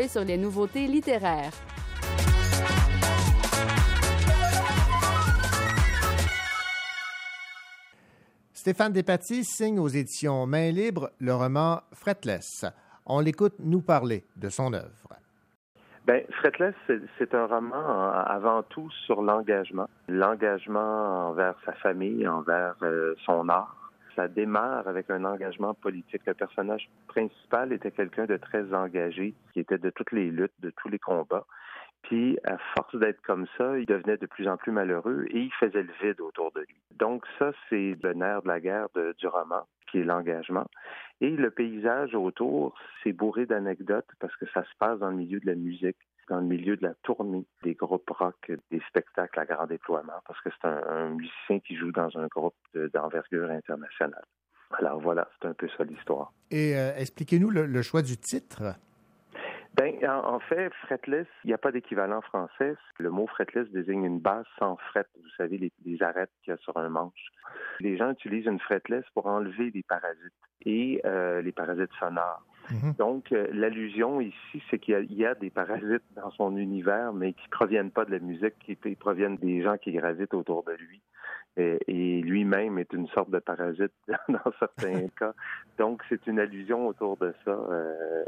Sur les nouveautés littéraires. Stéphane Despatie signe aux éditions Main Libre le roman Fretless. On l'écoute nous parler de son œuvre. Ben, Fretless, c'est un roman avant tout sur l'engagement. L'engagement envers sa famille, envers euh, son art. Ça démarre avec un engagement politique. Le personnage principal était quelqu'un de très engagé, qui était de toutes les luttes, de tous les combats. Puis, à force d'être comme ça, il devenait de plus en plus malheureux et il faisait le vide autour de lui. Donc, ça, c'est le nerf de la guerre du roman, qui est l'engagement. Et le paysage autour, c'est bourré d'anecdotes parce que ça se passe dans le milieu de la musique, dans le milieu de la tournée des groupes rock, des spectacles à grand déploiement, parce que c'est un, musicien qui joue dans un groupe d'envergure internationale. Alors voilà, c'est un peu ça l'histoire. Et euh, expliquez-nous le choix du titre. Ben, en, fait, fretless, il n'y a pas d'équivalent français. Le mot fretless désigne une base sans fret. Vous savez, les, les arêtes qu'il y a sur un manche. Les gens utilisent une fretless pour enlever les parasites et euh, les parasites sonores. Mhm. Donc, euh, l'allusion ici, c'est qu'il y, a des parasites dans son univers, mais qui proviennent pas de la musique, qui, proviennent des gens qui gravitent autour de lui. Et, lui-même est une sorte de parasite dans certains cas. Donc, c'est une allusion autour de ça. Euh,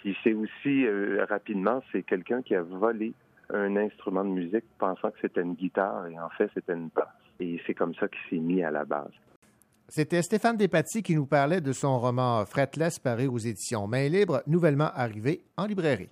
puis c'est aussi, euh, rapidement, c'est quelqu'un qui a volé un instrument de musique pensant que c'était une guitare et en fait c'était une basse. Et c'est comme ça qu'il s'est mis à la base. C'était Stéphane Despatie qui nous parlait de son roman Fretless paru aux éditions Main Libre, nouvellement arrivé en librairie.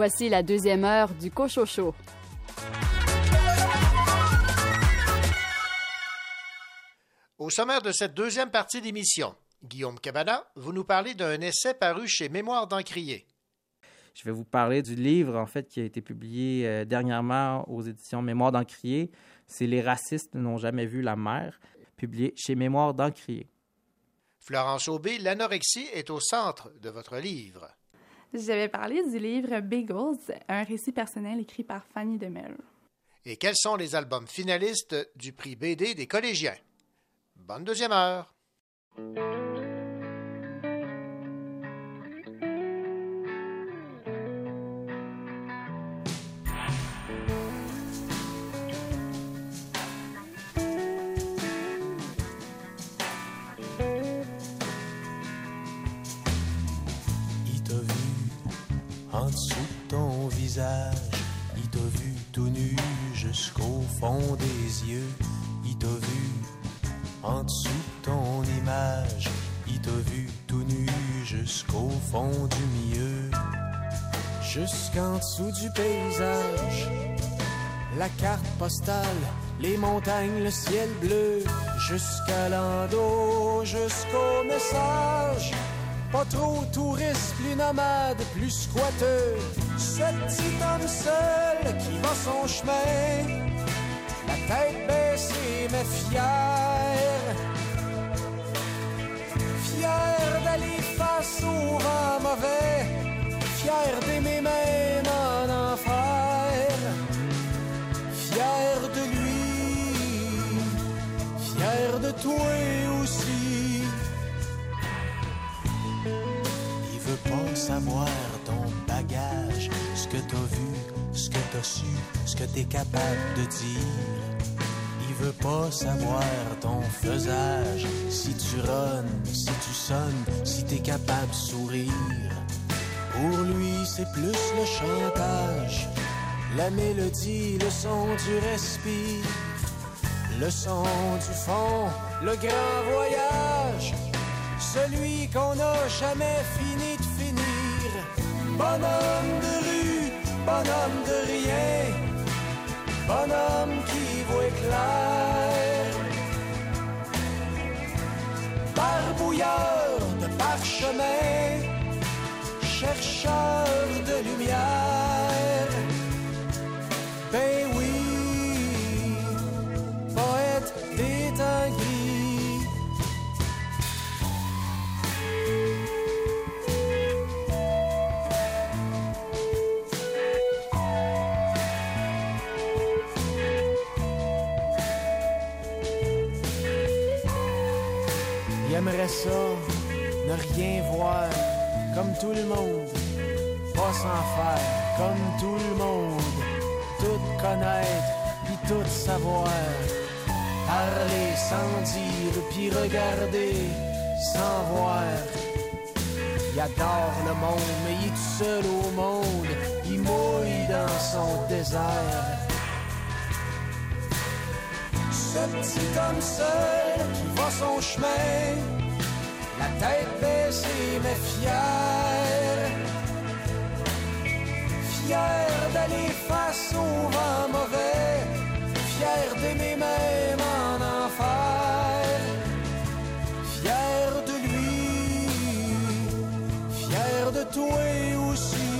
Voici la deuxième heure du Cochocho. Au sommaire de cette deuxième partie d'émission, Guillaume Cabana, vous nous parlez d'un essai paru chez Mémoire d'Encrier. Je vais vous parler du livre, en fait, qui a été publié euh, dernièrement aux éditions Mémoire d'Encrier. C'est Les racistes n'ont jamais vu la mer, publié chez Mémoire d'Encrier. Florence Aubé, l'anorexie est au centre de votre livre. J'avais parlé du livre Bagels, un récit personnel écrit par Fanny Demel. Et quels sont les albums finalistes du prix BD des collégiens? Bonne deuxième heure. Dessous du paysage. La carte postale, les montagnes, le ciel bleu. Jusqu'à l'endo, jusqu'au message. Pas trop touriste, plus nomade, plus squatteux. Ce petit homme seul qui va son chemin. La tête baissée, mais fier. Fier d'aller face au vent mauvais. Fier d'aimer même en enfer. Fier de lui. Fier de toi aussi. Il veut pas savoir ton bagage, ce que t'as vu, ce que t'as su, ce que t'es capable de dire. Il veut pas savoir ton faisage, si tu runnes, si tu sonnes, si t'es capable de sourire. Pour lui, c'est plus le chantage, la mélodie, le son du respire, le son du fond, le grand voyage. Celui qu'on n'a jamais fini de finir. Bonhomme de rue, bonhomme de rien, bonhomme qui voit clair. Barbouilleur de parchemin, chercheur comme tout le monde, pas s'en faire, comme tout le monde, tout connaître, puis tout savoir, parler sans dire, puis regarder sans voir. Il adore le monde, mais il est seul au monde, il mouille dans son désert. Ce petit homme seul qui va son chemin, la tête baissée mais fier. Fier d'aller face au vent mauvais, fier d'aimer même en enfer. Fier de lui, fier de toi aussi.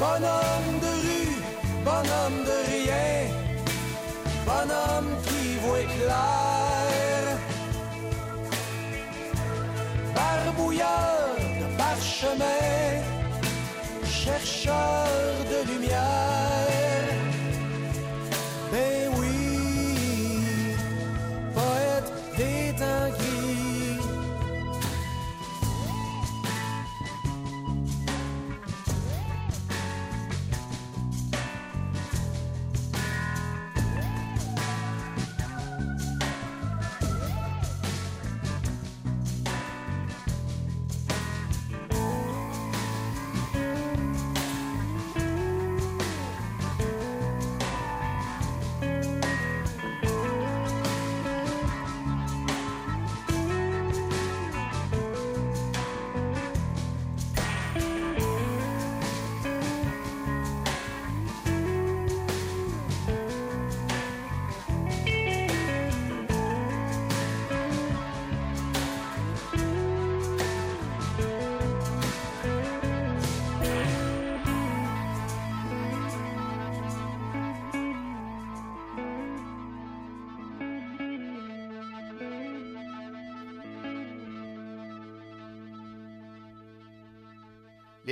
Bonhomme de rue, bonhomme de rien bonhomme qui voit clair. Barbouilleur de parchemin, chercheur de lumière.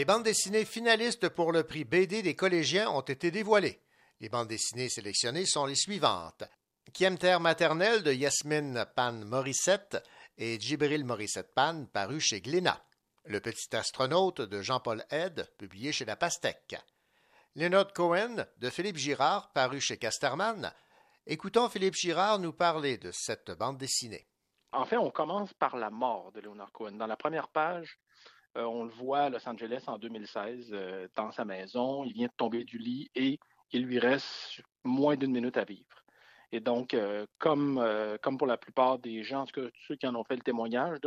Les bandes dessinées finalistes pour le prix BD des collégiens ont été dévoilées. Les bandes dessinées sélectionnées sont les suivantes. Terre maternelle de Yasmine Pan Morissette et Djibril Morissette Pan, paru chez Glénat. Le petit astronaute de Jean-Paul Ed, publié chez La Pastèque. Leonard Cohen de Philippe Girard, paru chez Casterman. Écoutons Philippe Girard nous parler de cette bande dessinée. En fait, on commence par la mort de Leonard Cohen. Dans la première page, euh, on le voit à Los Angeles en 2016 euh, dans sa maison. Il vient de tomber du lit et il lui reste moins d'une minute à vivre. Et donc, euh, comme, pour la plupart des gens, en tout cas ceux qui en ont fait le témoignage,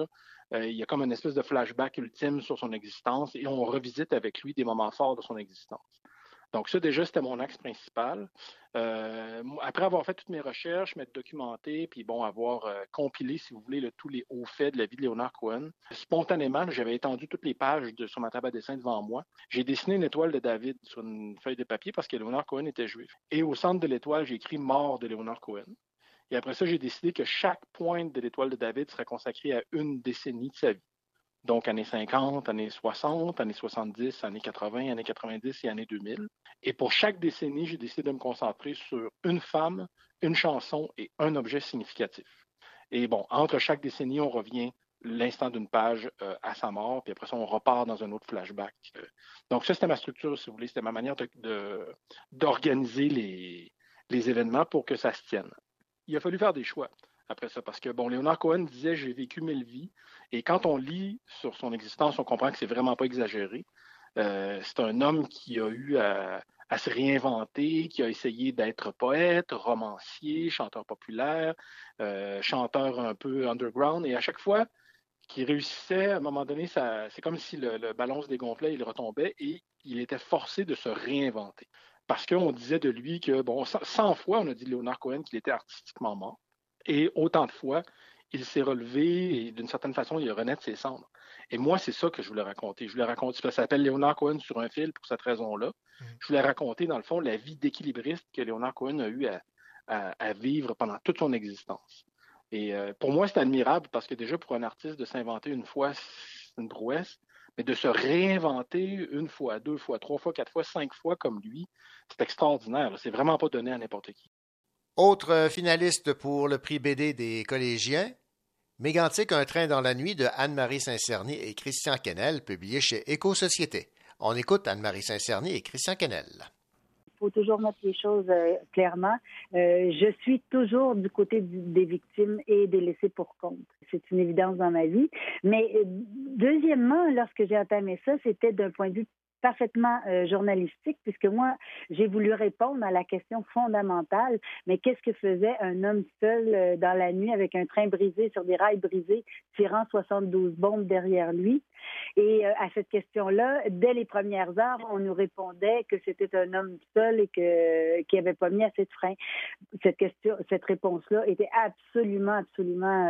il y a comme une espèce de flashback ultime sur son existence et on revisite avec lui des moments forts de son existence. Donc, ça, déjà, c'était mon axe principal. Euh, après avoir fait toutes mes recherches, m'être documenté, puis bon, avoir euh, compilé, si vous voulez, tous les hauts faits de la vie de Léonard Cohen, spontanément, j'avais étendu toutes les pages sur ma table à dessin devant moi. J'ai dessiné une étoile de David sur une feuille de papier parce que Léonard Cohen était juif. Et au centre de l'étoile, j'ai écrit Mort de Léonard Cohen. Et après ça, j'ai décidé que chaque pointe de l'étoile de David serait consacrée à une décennie de sa vie. Donc, années 50, années 60, années 70, années 80, années 90 et années 2000. Et pour chaque décennie, j'ai décidé de me concentrer sur une femme, une chanson et un objet significatif. Et bon, entre chaque décennie, on revient l'instant d'une page euh, à sa mort, puis après ça, on repart dans un autre flashback. Euh, donc, ça, c'était ma structure, si vous voulez. C'était ma manière d'organiser les, les événements pour que ça se tienne. Il a fallu faire des choix après ça. Parce que, bon, Léonard Cohen disait J'ai vécu mille vies. Et quand on lit sur son existence, on comprend que c'est vraiment pas exagéré. Euh, c'est un homme qui a eu à, se réinventer, qui a essayé d'être poète, romancier, chanteur populaire, euh, chanteur un peu underground. Et à chaque fois qu'il réussissait, à un moment donné, c'est comme si le, ballon se dégonflait, il retombait et il était forcé de se réinventer. Parce qu'on disait de lui que, bon, 100 fois, on a dit de Léonard Cohen qu'il était artistiquement mort. Et autant de fois, il s'est relevé et d'une certaine façon, il renaît de ses cendres. Et moi, c'est ça que je voulais raconter. Je voulais raconter, ça s'appelle Léonard Cohen sur un fil pour cette raison-là. Mm. Je voulais raconter, dans le fond, la vie d'équilibriste que Léonard Cohen a eu à, vivre pendant toute son existence. Et euh, pour moi, c'est admirable parce que déjà, pour un artiste de s'inventer une fois, c'est une prouesse, mais de se réinventer une fois, deux fois, trois fois, quatre fois, cinq fois comme lui, c'est extraordinaire. C'est vraiment pas donné à n'importe qui. Autre finaliste pour le prix BD des collégiens, Mégantic, un train dans la nuit de Anne-Marie Saint-Cerny et Christian Kennel, publié chez Éco-Société. On écoute Anne-Marie Saint-Cerny et Christian Kennel. Il faut toujours mettre les choses euh, clairement. Euh, je suis toujours du côté des victimes et des laissés pour compte. C'est une évidence dans ma vie. Mais euh, deuxièmement, lorsque j'ai entamé ça, c'était d'un point de vue parfaitement euh, journalistique, puisque moi, j'ai voulu répondre à la question fondamentale, mais qu'est-ce que faisait un homme seul euh, dans la nuit avec un train brisé sur des rails brisés, tirant 72 bombes derrière lui? Et euh, à cette question-là, dès les premières heures, on nous répondait que c'était un homme seul et que qui avait pas mis assez de frein. Cette question, cette réponse-là était absolument, absolument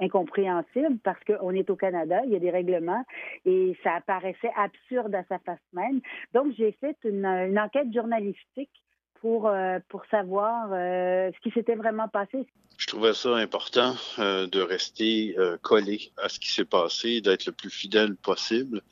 incompréhensible parce qu'on est au Canada, il y a des règlements et ça apparaissait absurde à sa face même. Donc, j'ai fait une, enquête journalistique pour, euh, pour savoir euh, ce qui s'était vraiment passé. Je trouvais ça important euh, de rester collé à ce qui s'est passé, d'être le plus fidèle possible.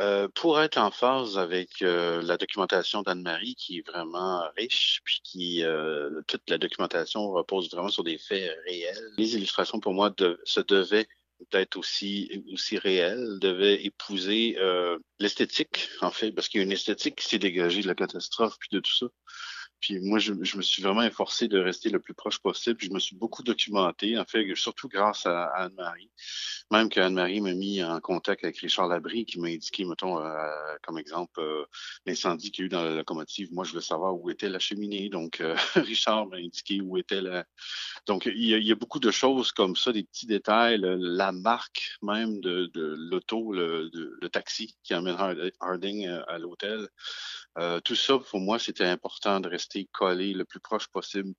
Euh, pour être en phase avec euh, la documentation d'Anne-Marie, qui est vraiment riche, puis qui euh, toute la documentation repose vraiment sur des faits réels. Les illustrations, pour moi, se devaient d'être aussi aussi réelles, devaient épouser l'esthétique, en fait, parce qu'il y a une esthétique qui s'est dégagée de la catastrophe, puis de tout ça. Puis moi, je, je, me suis vraiment efforcé de rester le plus proche possible. Je me suis beaucoup documenté, en fait, surtout grâce à, Anne-Marie. Même qu'Anne-Marie m'a mis en contact avec Richard Labrie, qui m'a indiqué, mettons, euh, comme exemple, euh, l'incendie qu'il y a eu dans la locomotive. Moi, je voulais savoir où était la cheminée. Donc, euh, Richard m'a indiqué où était la... Donc, il y, a, beaucoup de choses comme ça, des petits détails. La marque même de, l'auto, le, taxi qui emmène Harding à l'hôtel. Tout ça, pour moi, c'était important de rester collé le plus proche possible.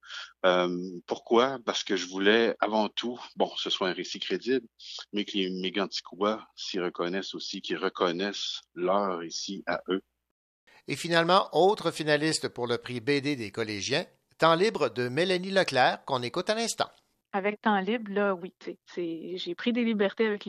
Pourquoi? Parce que je voulais, avant tout, bon, ce soit un récit crédible, que les Méganticois s'y reconnaissent aussi, qu'ils reconnaissent leur récit à eux. Et finalement, autre finaliste pour le prix BD des collégiens, Temps libre de Mélanie Leclerc, qu'on écoute à l'instant. avec temps libre, là, oui, j'ai pris des libertés avec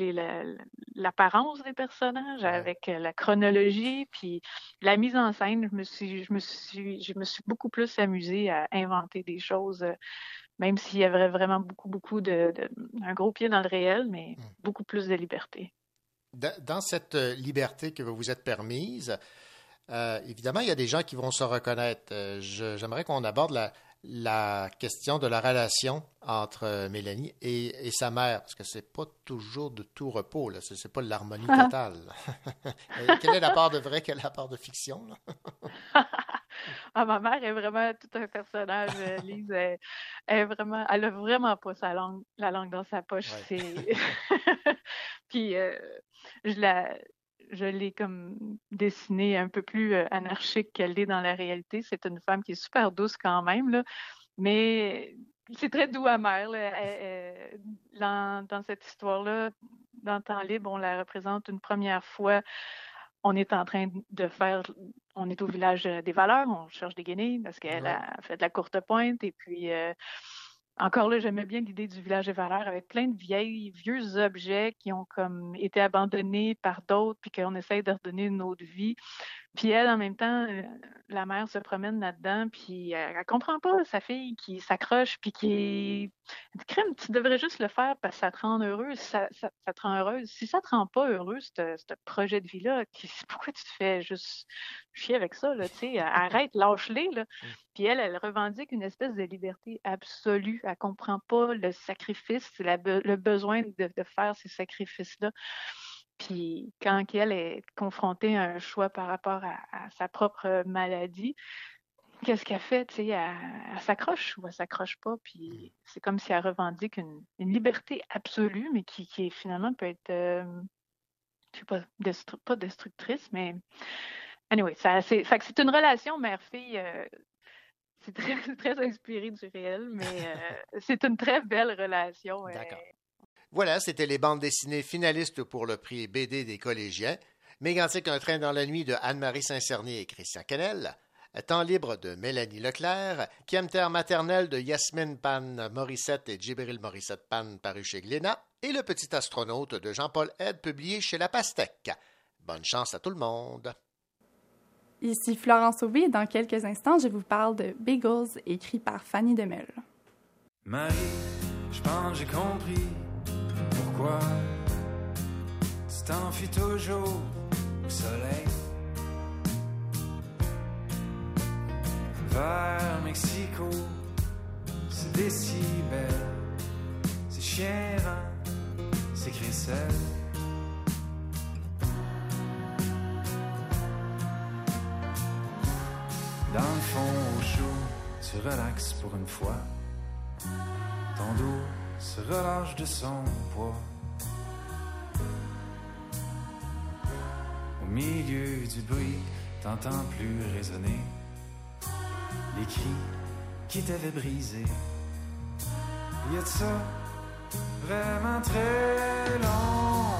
l'apparence des personnages, avec euh, la chronologie, puis la mise en scène. Je me suis, je me suis, je me suis beaucoup plus amusée à inventer des choses, euh, même s'il y avait vraiment beaucoup, beaucoup de, un gros pied dans le réel, mais mmh. beaucoup plus de liberté. Dans cette euh, liberté que vous vous êtes permise, évidemment, il y a des gens qui vont se reconnaître. J'aimerais qu'on aborde la, la question de la relation entre euh, Mélanie et, sa mère, parce que c'est pas toujours de tout repos, là. C'est, pas l'harmonie totale. quelle est la part de vrai, quelle est la part de fiction? ah, ma mère est vraiment tout un personnage, euh, Lise. Elle, est vraiment, elle a vraiment pas sa langue, la langue dans sa poche. Puis euh, je la, je l'ai comme dessinée un peu plus euh, anarchique qu'elle est dans la réalité. C'est une femme qui est super douce quand même, là, mais c'est très doux amer. Là. dans, cette histoire-là, dans le temps libre, on la représente une première fois. On est en train de faire, on est au village des valeurs, on cherche des guenilles parce qu'elle a fait de la courte pointe et puis euh, encore là, j'aimais bien l'idée du village des valeurs avec plein de vieilles, vieux objets qui ont comme été abandonnés par d'autres, puis qu'on essaye de redonner une autre vie. Puis elle, en même temps, euh, la mère se promène là-dedans, puis elle, ne comprend pas sa fille qui s'accroche, puis qui dit Crème, tu devrais juste le faire parce que ça te rend heureuse. Ça, ça, te rend heureuse. Si ça te rend pas heureuse, ce projet de vie-là, pourquoi tu te fais juste chier avec ça, là, tu sais, arrête, lâche-les, là. Mmh. Puis elle, elle revendique une espèce de liberté absolue. Elle comprend pas le sacrifice, le besoin de, de faire ces sacrifices-là. Puis quand elle est confrontée à un choix par rapport à, sa propre maladie, qu'est-ce qu'elle fait? Sais, elle, s'accroche ou elle s'accroche pas. Puis c'est comme si elle revendique une, liberté absolue, mais qui, qui finalement peut être, euh, je sais pas, pas destructrice, mais anyway, ça, c'est, c'est une relation mère-fille. Euh, c'est très, très inspiré du réel, mais euh, c'est une très belle relation. D'accord. Voilà, c'était les bandes dessinées finalistes pour le prix BD des collégiens. Mégantic Un train dans la nuit de Anne-Marie Saint-Cernier et Christian Canel. Temps libre de Mélanie Leclerc. Terre maternelle de Yasmine Pan Morissette et Djibril Morissette Pan paru chez Glénat. Et Le petit astronaute de Jean-Paul Ed publié chez La Pastèque. Bonne chance à tout le monde. Ici Florence Aubé. Dans quelques instants, je vous parle de Bagels écrit par Fanny Demel. Marie, je pense j'ai compris pourquoi tu t'enfuis toujours au soleil. Vers Mexico c'est décibel c'est chiant c'est crissel dans le fond au chaud tu relaxes pour une fois. Ton se relâche de son poids Au milieu du bruit, t'entends plus résonner les cris qui t'avaient brisé. Y a de ça vraiment très longtemps.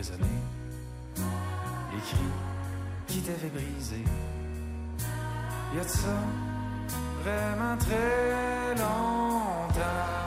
résonner les cris qui t'avaient brisé. Y a de ça vraiment très longtemps.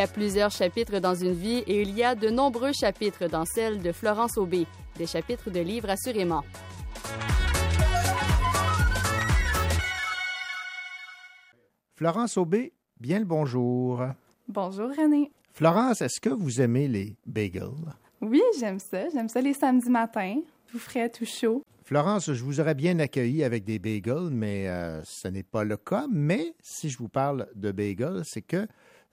Y a plusieurs chapitres dans une vie et il y a de nombreux chapitres dans celle de Florence Aubé, des chapitres de livres assurément. Florence Aubé, bien le bonjour. Bonjour René. Florence, est-ce que vous aimez les bagels? Oui, j'aime ça. J'aime ça les samedis matins, tout frais, tout chaud. Florence, je vous aurais bien accueilli avec des bagels, mais euh, ce n'est pas le cas. Mais si je vous parle de bagels, c'est que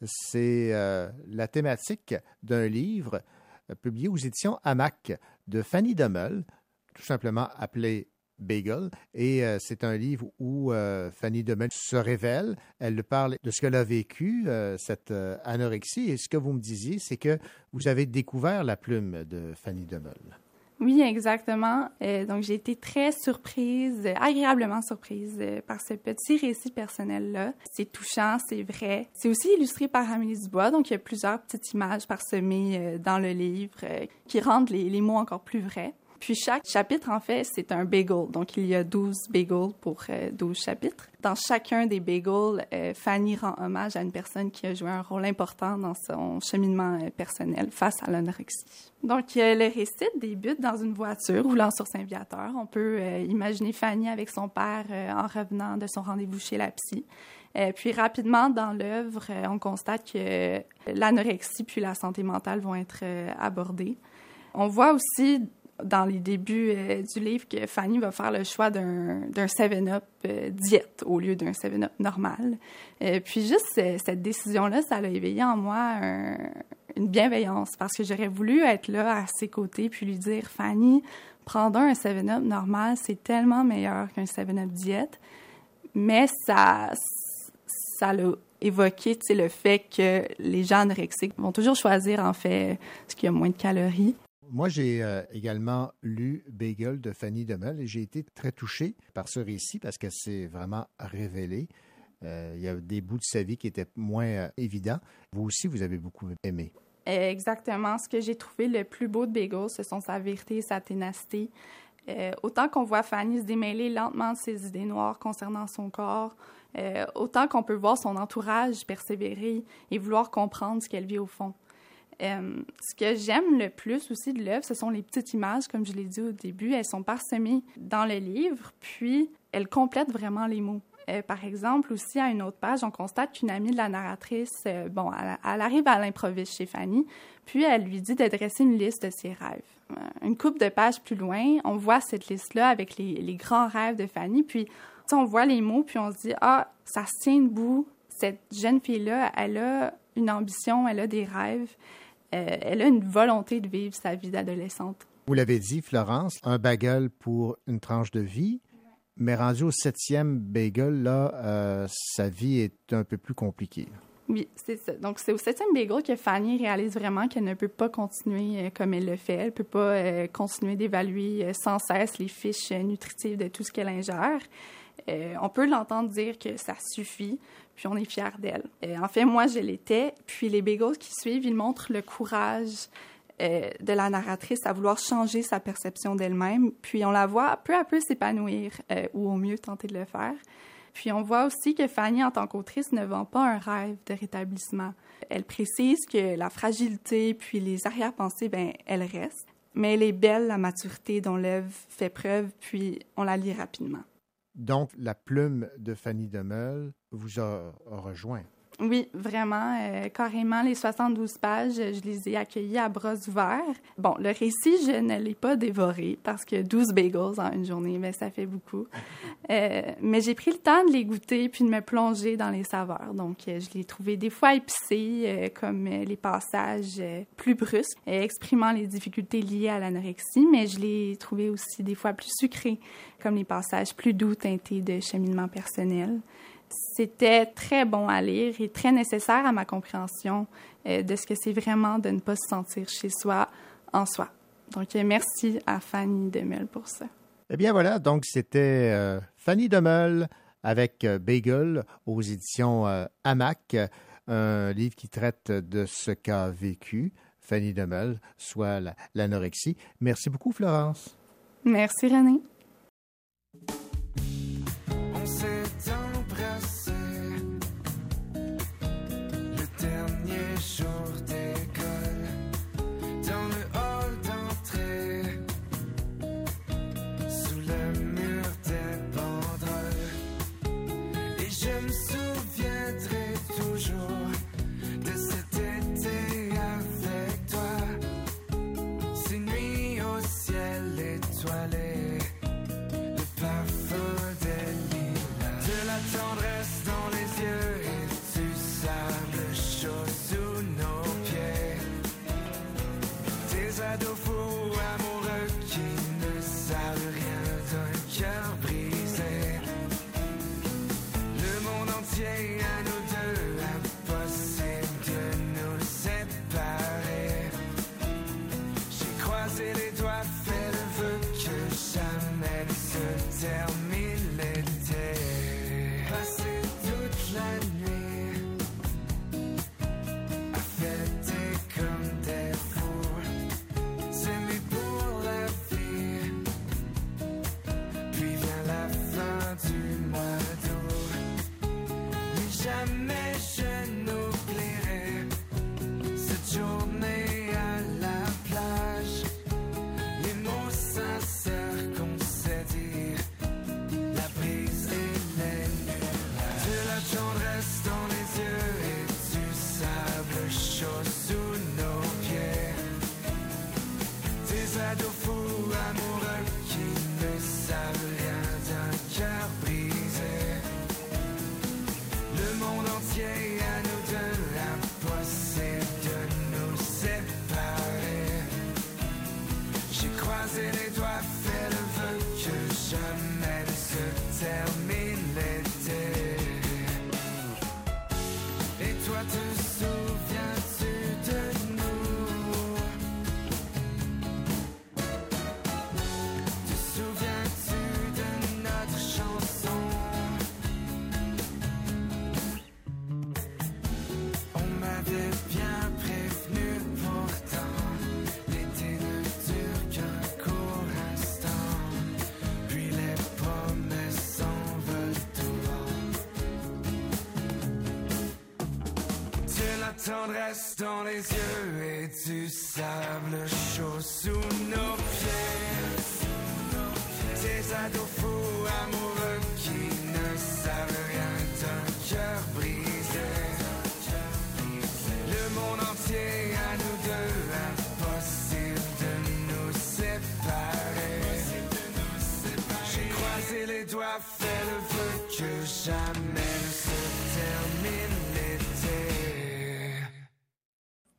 c'est euh, la thématique d'un livre euh, publié aux éditions Hamac de Fanny Demel, tout simplement appelé Bagel. Et euh, c'est un livre où Fanny Demel se révèle. Elle parle de ce qu'elle a vécu, cette anorexie. Et ce que vous me disiez, c'est que vous avez découvert la plume de Fanny Demel. Oui, exactement. Euh, donc, j'ai été très surprise, agréablement surprise euh, par ce petit récit personnel-là. C'est touchant, c'est vrai. C'est aussi illustré par Amélie Dubois, donc il y a plusieurs petites images parsemées euh, dans le livre qui rendent les, les mots encore plus vrais. Puis chaque chapitre, en fait, c'est un bagel. Donc, il y a 12 bagels pour euh, 12 chapitres. Dans chacun des bagels, euh, Fanny rend hommage à une personne qui a joué un rôle important dans son cheminement euh, personnel face à l'anorexie. Donc, euh, le récit débute dans une voiture roulant sur Saint-Viateur. On peut imaginer Fanny avec son père en revenant de son rendez-vous chez la psy. Puis rapidement, dans l'œuvre, on constate que l'anorexie puis la santé mentale vont être abordées. On voit aussi dans les débuts euh, du livre que Fanny va faire le choix d'un d'un 7-Up euh, diète au lieu d'un 7-Up normal. Euh, puis juste cette décision-là, ça a éveillé en moi un- une bienveillance parce que j'aurais voulu être là à ses côtés puis lui dire Fanny, prendre un 7-Up normal, c'est tellement meilleur qu'un 7-Up diète. Mais ça ça l'a évoqué le fait que les gens anorexiques vont toujours choisir en fait ce qui a moins de calories. Moi, j'ai euh, également lu Bagel de Fanny Demel et j'ai été très touché par ce récit parce que c'est vraiment révélé. Euh, il y a des bouts de sa vie qui étaient moins euh, évidents. Vous aussi, vous avez beaucoup aimé. Exactement. Ce que j'ai trouvé le plus beau de Bagel, ce sont sa vérité et sa ténacité. Autant qu'on voit Fanny se démêler lentement de ses idées noires concernant son corps, autant qu'on peut voir son entourage persévérer et vouloir comprendre ce qu'elle vit au fond. Euh, ce que j'aime le plus aussi de l'œuvre, ce sont les petites images, comme je l'ai dit au début. Elles sont parsemées dans le livre, puis elles complètent vraiment les mots. Euh, par exemple, aussi à une autre page, on constate qu'une amie de la narratrice, euh, bon, elle, arrive à l'improviste chez Fanny, puis elle lui dit de dresser une liste de ses rêves. Une couple de pages plus loin, on voit cette liste-là avec les, les grands rêves de Fanny, puis on voit les mots, puis on se dit, ah, ça se tient debout. Cette jeune fille-là, elle a une ambition, elle a des rêves, euh, elle a une volonté de vivre sa vie d'adolescente. Vous l'avez dit, Florence, un bagel pour une tranche de vie. Mais rendu au septième bagel, là, euh, sa vie est un peu plus compliquée. Oui, c'est ça. Donc, c'est au septième bagel que Fanny réalise vraiment qu'elle ne peut pas continuer euh, comme elle le fait. Elle ne peut pas euh, continuer d'évaluer sans cesse les fiches nutritives de tout ce qu'elle ingère. Euh, on peut l'entendre dire que ça suffit, puis on est fiers d'elle. Euh, en fait, moi, je l'étais. Puis les bagels qui suivent, ils montrent le courage euh, de la narratrice à vouloir changer sa perception d'elle-même. Puis on la voit peu à peu s'épanouir, euh, ou au mieux tenter de le faire. Puis on voit aussi que Fanny, en tant qu'autrice, ne vend pas un rêve de rétablissement. Elle précise que la fragilité puis les arrière-pensées, ben, elles restent. Mais elle est belle, la maturité dont l'œuvre fait preuve, puis on la lit rapidement. Donc, la plume de Fanny Demeul vous a, a rejoint. Oui, vraiment, euh, carrément, les 72 pages, je les ai accueillies à bras ouverts. Bon, le récit, je ne l'ai pas dévoré parce que 12 bagels en une journée, mais ça fait beaucoup. Euh, mais j'ai pris le temps de les goûter puis de me plonger dans les saveurs. Donc, euh, je les trouvais des fois épicés, comme les passages plus brusques, exprimant les difficultés liées à l'anorexie, mais je les trouvais aussi des fois plus sucrés, comme les passages plus doux teintés de cheminement personnel. C'était très bon à lire et très nécessaire à ma compréhension euh, de ce que c'est vraiment de ne pas se sentir chez soi en soi. Donc, euh, merci à Fanny Demeul pour ça. Eh bien voilà, donc c'était euh, Fanny Demeul avec Bagel aux éditions euh, Hamac, un livre qui traite de ce qu'a vécu Fanny Demeul, soit la- l'anorexie. Merci beaucoup, Florence. Merci, René. Dans les yeux Et du sable chaud sous nos pieds. Ces ados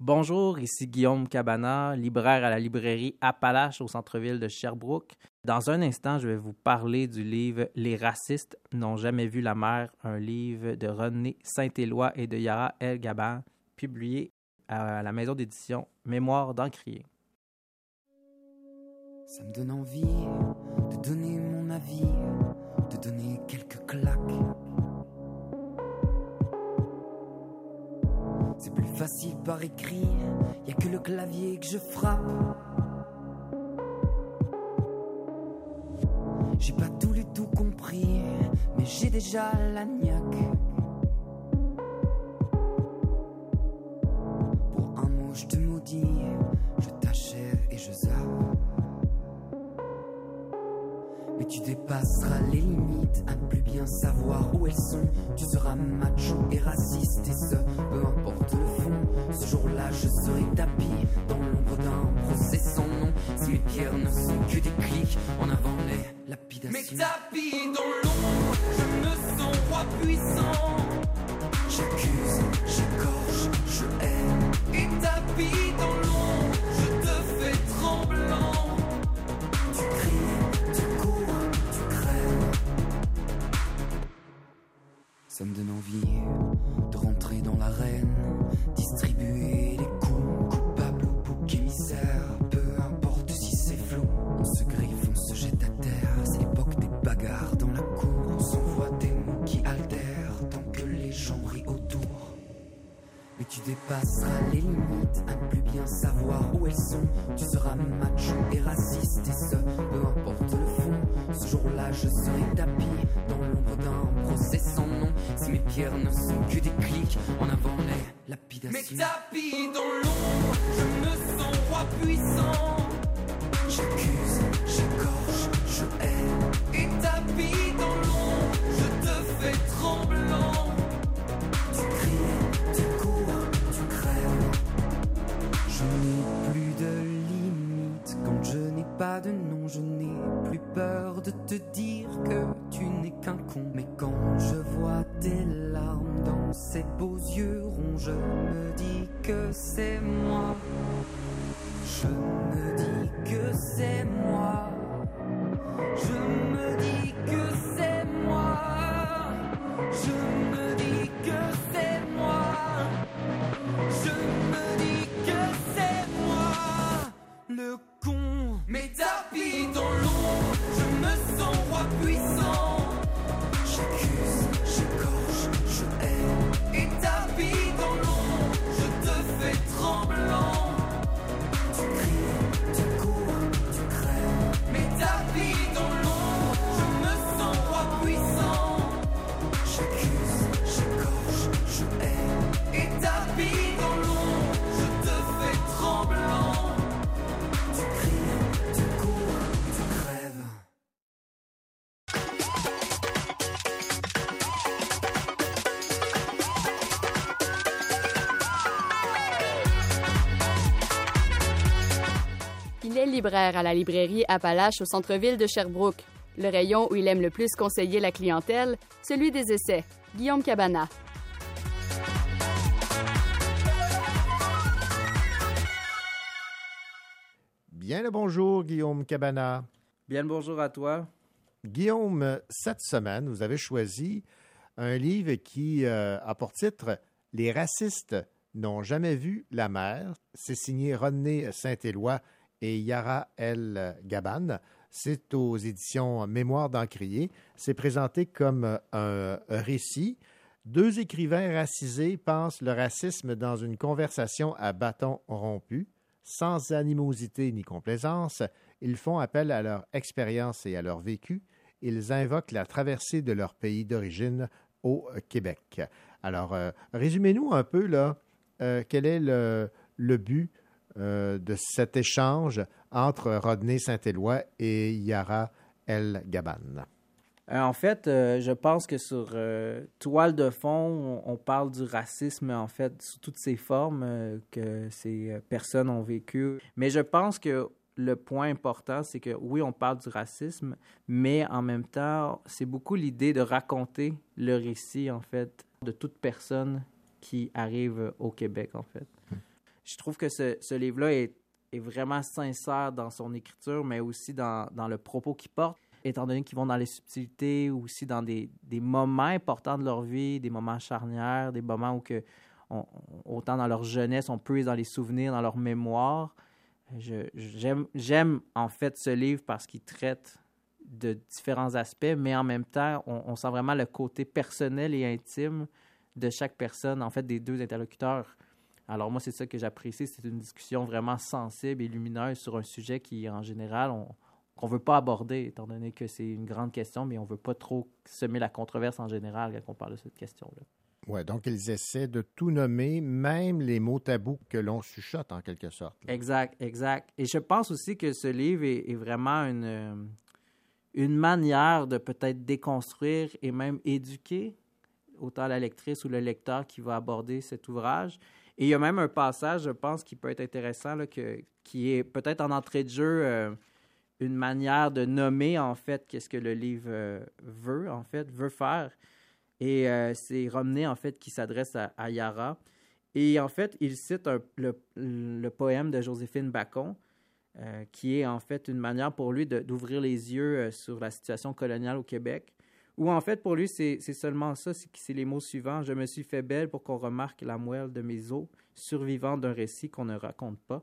Bonjour, ici Guillaume Cabana, libraire à la librairie Appalache au centre-ville de Sherbrooke. Dans un instant, je vais vous parler du livre Les racistes n'ont jamais vu la mer, un livre de René Saint-Éloi et de Yara El Gaban, publié à la maison d'édition Mémoire d'Encrier. Ça me donne envie de donner mon avis, de donner quelques claques. C'est plus facile par écrit, y a que le clavier que je frappe. J'ai pas tout lu tout compris, mais j'ai déjà la niaque. midi, je t'achève et je zappe. Tu dépasseras les limites à ne plus bien savoir où elles sont. Tu seras macho et raciste et ce, peu importe le fond. Ce jour-là, je serai tapis dans l'ombre d'un procès sans nom. Si les pierres ne sont que des clics, en avant les lapidations. Mais tapis dans l'ombre, je me sens roi puissant. Ça me donne envie de rentrer dans l'arène, distribuer tu dépasseras les limites à ne plus bien savoir où elles sont. Tu seras macho et raciste et ce, peu importe le fond. Ce jour-là, je serai tapis dans l'ombre d'un procès sans nom. Si mes pierres ne sont que des clics, en avant les lapidations. Mais tapis dans l'ombre, je me sens roi puissant. J'accuse, j'écorche, je hais. Et tapis dans l'ombre, pas de nom. Je n'ai plus peur de te dire que tu n'es qu'un con. Mais quand je vois tes larmes dans ces beaux yeux ronds, je me dis que c'est moi. Je me dis que c'est moi. Je me dis que c'est moi. Je me dis que c'est moi. Je me dis que c'est moi. Tapis dans l'ombre, je me sens roi puissant. Libraire à la librairie Appalache au centre-ville de Sherbrooke. Le rayon où il aime le plus conseiller la clientèle, celui des essais. Guillaume Cabana. Bien le bonjour, Guillaume Cabana. Bien le bonjour à toi. Guillaume, cette semaine, vous avez choisi un livre qui euh, a pour titre Les racistes n'ont jamais vu la mer. C'est signé Rodney Saint-Éloi et Yara El Gaban. C'est aux éditions Mémoire d'Encrier. C'est présenté comme un récit. Deux écrivains racisés pensent le racisme dans une conversation à bâton rompu. Sans animosité ni complaisance, ils font appel à leur expérience et à leur vécu. Ils invoquent la traversée de leur pays d'origine au Québec. Alors, euh, résumez-nous un peu, là, euh, quel est le but euh, de cet échange entre Rodney Saint-Éloi et Yara El Gaban. Euh, en fait, euh, je pense que sur toile de fond, on, parle du racisme, en fait, sous toutes ses formes que ces personnes ont vécu. Mais je pense que le point important, c'est que oui, on parle du racisme, mais en même temps, c'est beaucoup l'idée de raconter le récit, en fait, de toute personne qui arrive au Québec, en fait. Je trouve que ce, livre-là est, vraiment sincère dans son écriture, mais aussi dans, le propos qu'il porte étant donné qu'ils vont dans les subtilités ou aussi dans des, moments importants de leur vie, des moments charnières, des moments où que autant dans leur jeunesse, on puise dans les souvenirs, dans leur mémoire. J'aime en fait ce livre parce qu'il traite de différents aspects, mais en même temps, on sent vraiment le côté personnel et intime de chaque personne, en fait, des deux interlocuteurs. Alors moi, c'est ça que j'apprécie, c'est une discussion vraiment sensible et lumineuse sur un sujet qui, en général, on qu'on veut pas aborder, étant donné que c'est une grande question, mais on veut pas trop semer la controverse en général quand on parle de cette question-là. Oui, donc ils essaient de tout nommer, même les mots tabous que l'on chuchote en quelque sorte. Exact, exact. Et je pense aussi que ce livre est, vraiment une, euh, une manière de peut-être déconstruire et même éduquer autant la lectrice ou le lecteur qui va aborder cet ouvrage. Et il y a même un passage, je pense, qui peut être intéressant, que, qui est peut-être en entrée de jeu euh, une manière de nommer, en fait, qu'est-ce que le livre euh, veut, en fait, veut faire. Et euh, c'est Romney, en fait, qui s'adresse à, Yara. Et en fait, il cite le, poème de Joséphine Bacon, qui est en fait une manière pour lui d'ouvrir les yeux sur la situation coloniale au Québec. Ou en fait, pour lui, c'est seulement ça, c'est les mots suivants. Je me suis fait belle pour qu'on remarque la moelle de mes os, survivant d'un récit qu'on ne raconte pas.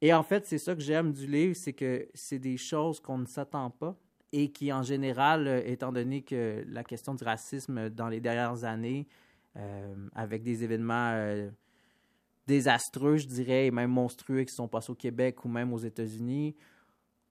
Et en fait, c'est ça que j'aime du livre, c'est que c'est des choses qu'on ne s'attend pas et qui, en général, euh, étant donné que la question du racisme dans les dernières années, euh, avec des événements euh, désastreux, je dirais, et même monstrueux qui sont passés au Québec ou même aux États-Unis,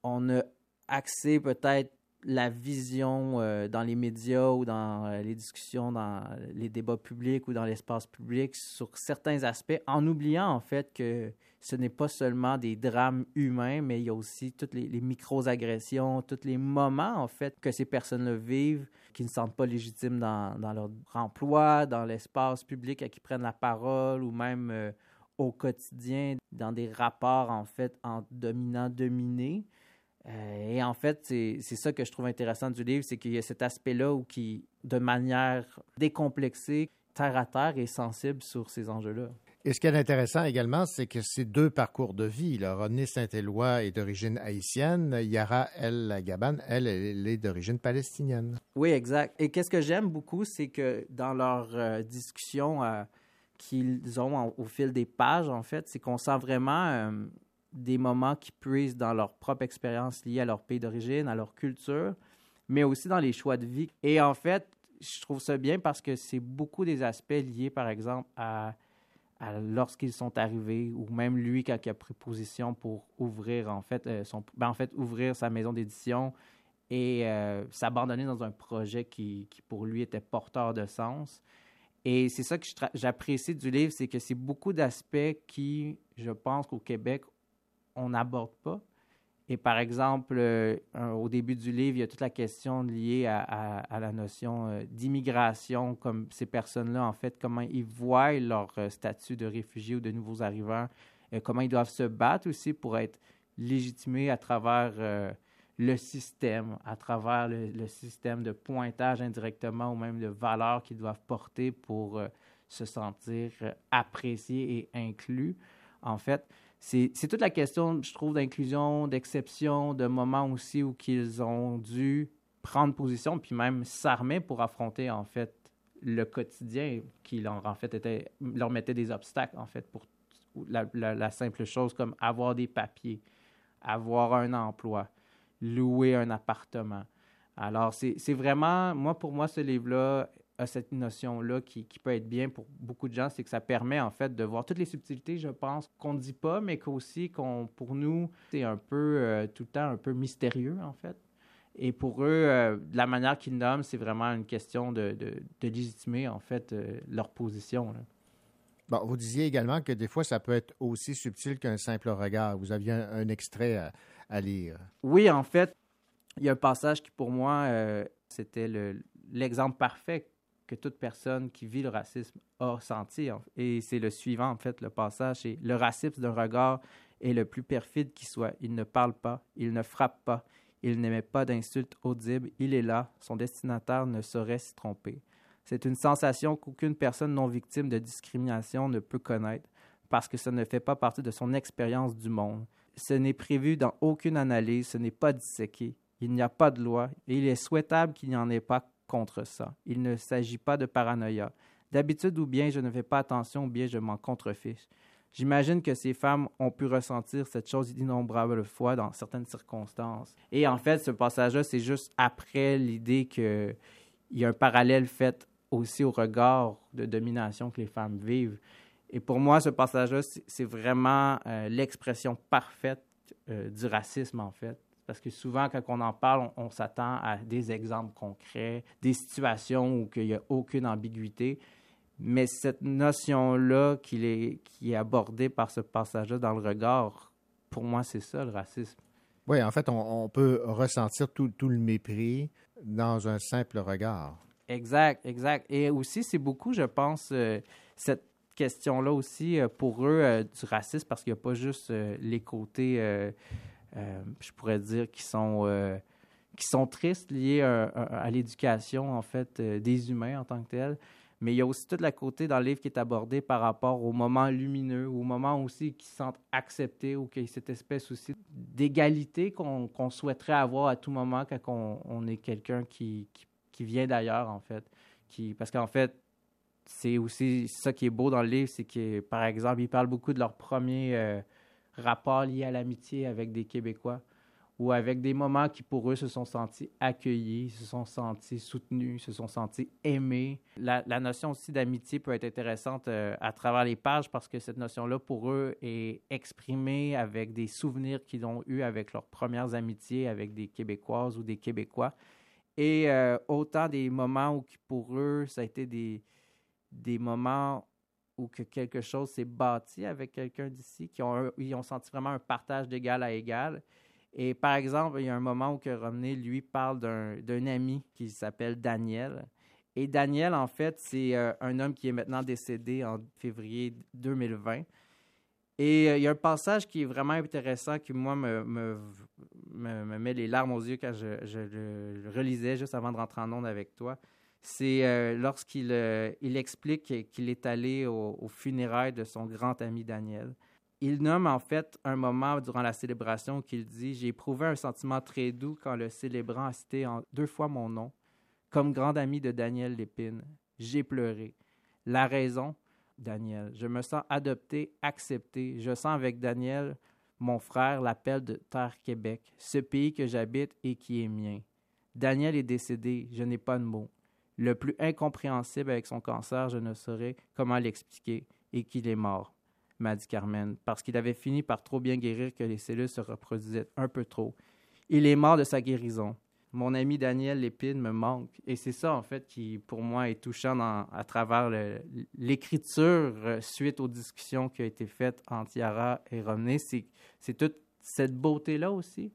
on a accès peut-être la vision euh, dans les médias ou dans euh, les discussions, dans les débats publics ou dans l'espace public sur certains aspects, en oubliant en fait que ce n'est pas seulement des drames humains, mais il y a aussi toutes les, les micro-agressions, tous les moments en fait que ces personnes-là vivent, qui ne se sentent pas légitimes dans, dans leur emploi, dans l'espace public, à qui prennent la parole ou même euh, au quotidien, dans des rapports en fait entre dominant-dominé. Euh, et en fait, c'est ça que je trouve intéressant du livre, c'est qu'il y a cet aspect-là où qui, de manière décomplexée, terre à terre, est sensible sur ces enjeux-là. Et ce qui est intéressant également, c'est que ces deux parcours de vie, là, René Saint-Éloi est d'origine haïtienne, Yara El Gaban, elle, elle est d'origine palestinienne. Oui, exact. Et qu'est-ce que j'aime beaucoup, c'est que dans leurs euh, discussions euh, qu'ils ont au fil des pages, en fait, c'est qu'on sent vraiment des moments qui puissent dans leur propre expérience liée à leur pays d'origine, à leur culture, mais aussi dans les choix de vie. Et en fait, je trouve ça bien parce que c'est beaucoup des aspects liés, par exemple, à, lorsqu'ils sont arrivés, ou même lui quand il a pris position pour ouvrir, en fait, euh, son, ben, en fait ouvrir sa maison d'édition et euh, s'abandonner dans un projet qui, qui, pour lui, était porteur de sens. Et c'est ça que j'apprécie du livre, c'est que c'est beaucoup d'aspects qui, je pense qu'au Québec, on n'aborde pas. Et par exemple, euh, au début du livre, il y a toute la question liée à, la notion euh, d'immigration, comme ces personnes-là, en fait, comment ils voient leur euh, statut de réfugié ou de nouveaux arrivants, comment ils doivent se battre aussi pour être légitimés à travers le système, à travers le, le, système de pointage indirectement ou même de valeurs qu'ils doivent porter pour se sentir appréciés et inclus. En fait, c'est toute la question, je trouve, d'inclusion, d'exception, de moments aussi où qu'ils ont dû prendre position, puis même s'armer pour affronter, en fait, le quotidien qui leur, en fait, était, leur mettait des obstacles, en fait, pour la, simple chose comme avoir des papiers, avoir un emploi, louer un appartement. Alors, c'est vraiment, moi, pour moi, ce livre-là a cette notion-là qui, qui, peut être bien pour beaucoup de gens, c'est que ça permet en fait de voir toutes les subtilités, je pense, qu'on ne dit pas, mais qu'aussi, qu'on, pour nous, c'est un peu euh, tout le temps un peu mystérieux en fait. Et pour eux, euh, la manière qu'ils nomment, c'est vraiment une question de, de, de légitimer en fait euh, leur position. Bon, vous disiez également que des fois, ça peut être aussi subtil qu'un simple regard. Vous aviez un, extrait à, à, lire. Oui, en fait, il y a un passage qui, pour moi, c'était le, l'exemple parfait que toute personne qui vit le racisme a senti. Et c'est le suivant, en fait, le passage. C'est le racisme d'un regard est le plus perfide qui soit. Il ne parle pas, il ne frappe pas, il n'émet pas d'insultes audibles, il est là, son destinataire ne saurait s'y tromper. C'est une sensation qu'aucune personne non victime de discrimination ne peut connaître, parce que ça ne fait pas partie de son expérience du monde. Ce n'est prévu dans aucune analyse, ce n'est pas disséqué. Il n'y a pas de loi, et il est souhaitable qu'il n'y en ait pas contre ça. Il ne s'agit pas de paranoïa. D'habitude, ou bien je ne fais pas attention, ou bien je m'en contrefiche. J'imagine que ces femmes ont pu ressentir cette chose d'innombrables fois dans certaines circonstances. Et en fait, ce passage-là, c'est juste après l'idée qu'il y a un parallèle fait aussi au regard de domination que les femmes vivent. Et pour moi, ce passage-là, c'est vraiment euh, l'expression parfaite euh, du racisme, en fait. Parce que souvent, quand on en parle, on, s'attend à des exemples concrets, des situations où il n'y a aucune ambiguïté. Mais cette notion-là qui est, qui est abordée par ce passage-là dans le regard, pour moi, c'est ça le racisme. Oui, en fait, on, on peut ressentir tout, tout, le mépris dans un simple regard. Exact, exact. Et aussi, c'est beaucoup, je pense, euh, cette question-là aussi euh, pour eux euh, du racisme, parce qu'il n'y a pas juste les côtés, je pourrais dire, qui sont, qui sont tristes liés à, à l'éducation, en fait, des humains en tant que tels. Mais il y a aussi tout le côté dans le livre qui est abordé par rapport au moment lumineux, au moment aussi qui se sentent acceptés ou qu'il y cette espèce aussi d'égalité qu'on souhaiterait avoir à tout moment quand on, est quelqu'un qui, qui, vient d'ailleurs, en fait. Qui, parce qu'en fait, c'est aussi ça qui est beau dans le livre, c'est que, par exemple, ils parlent beaucoup de leur premier euh, rapport lié à l'amitié avec des Québécois ou avec des moments qui, pour eux, se sont sentis accueillis, se sont sentis soutenus, se sont sentis aimés. La, notion aussi d'amitié peut être intéressante euh, à travers les pages parce que cette notion-là, pour eux, est exprimée avec des souvenirs qu'ils ont eus avec leurs premières amitiés avec des Québécoises ou des Québécois. Et euh, autant des moments où, pour eux, ça a été des, des moments où que quelque chose s'est bâti avec quelqu'un d'ici, qui ont, ils ont senti vraiment un partage d'égal à égal. Et par exemple, il y a un moment où que Romney, lui, parle d'un ami qui s'appelle Daniel. Et Daniel, en fait, c'est euh, un homme qui est maintenant décédé en février 2020. Et euh, il y a un passage qui est vraiment intéressant qui, moi, me, me, me, met les larmes aux yeux quand je, je, le relisais juste avant de rentrer en onde avec toi. C'est euh, lorsqu'il il explique qu'il est allé au, au funérailles de son grand ami Daniel il nomme en fait un moment durant la célébration qu'il dit J'ai éprouvé un sentiment très doux quand le célébrant a cité en deux fois mon nom. Comme grand ami de Daniel Lépine, j'ai pleuré. La raison Daniel. Je me sens adopté, accepté. Je sens avec Daniel, mon frère, l'appel de Terre Québec, ce pays que j'habite et qui est mien. Daniel est décédé, je n'ai pas de mots. Le plus incompréhensible avec son cancer, je ne saurais comment l'expliquer, et qu'il est mort m'a dit Carmen, parce qu'il avait fini par trop bien guérir que les cellules se reproduisaient un peu trop. Il est mort de sa guérison. Mon ami Daniel Lépine me manque. Et c'est ça, en fait, qui, pour moi, est touchant à travers l'écriture euh, suite aux discussions qui ont été faites entre Yara et Romney. C'est toute cette beauté-là aussi.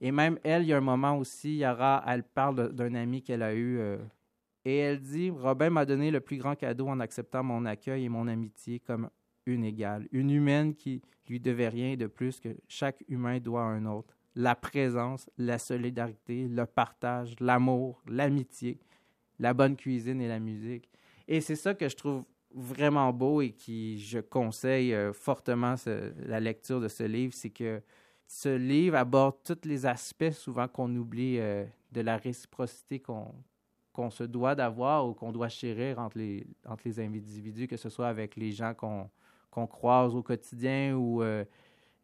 Et même elle, il y a un moment aussi, Yara, elle parle d'un ami qu'elle a eu. Euh, et elle dit Robin m'a donné le plus grand cadeau en acceptant mon accueil et mon amitié comme une égale, une humaine qui lui devait rien de plus que chaque humain doit à un autre. La présence, la solidarité, le partage, l'amour, l'amitié, la bonne cuisine et la musique. Et c'est ça que je trouve vraiment beau et qui je conseille euh, fortement la lecture de ce livre, c'est que ce livre aborde tous les aspects souvent qu'on oublie euh, de la réciprocité qu'on se doit d'avoir ou qu'on doit chérir entre les, entre les individus, que ce soit avec les gens qu'on qu'on croise au quotidien ou euh,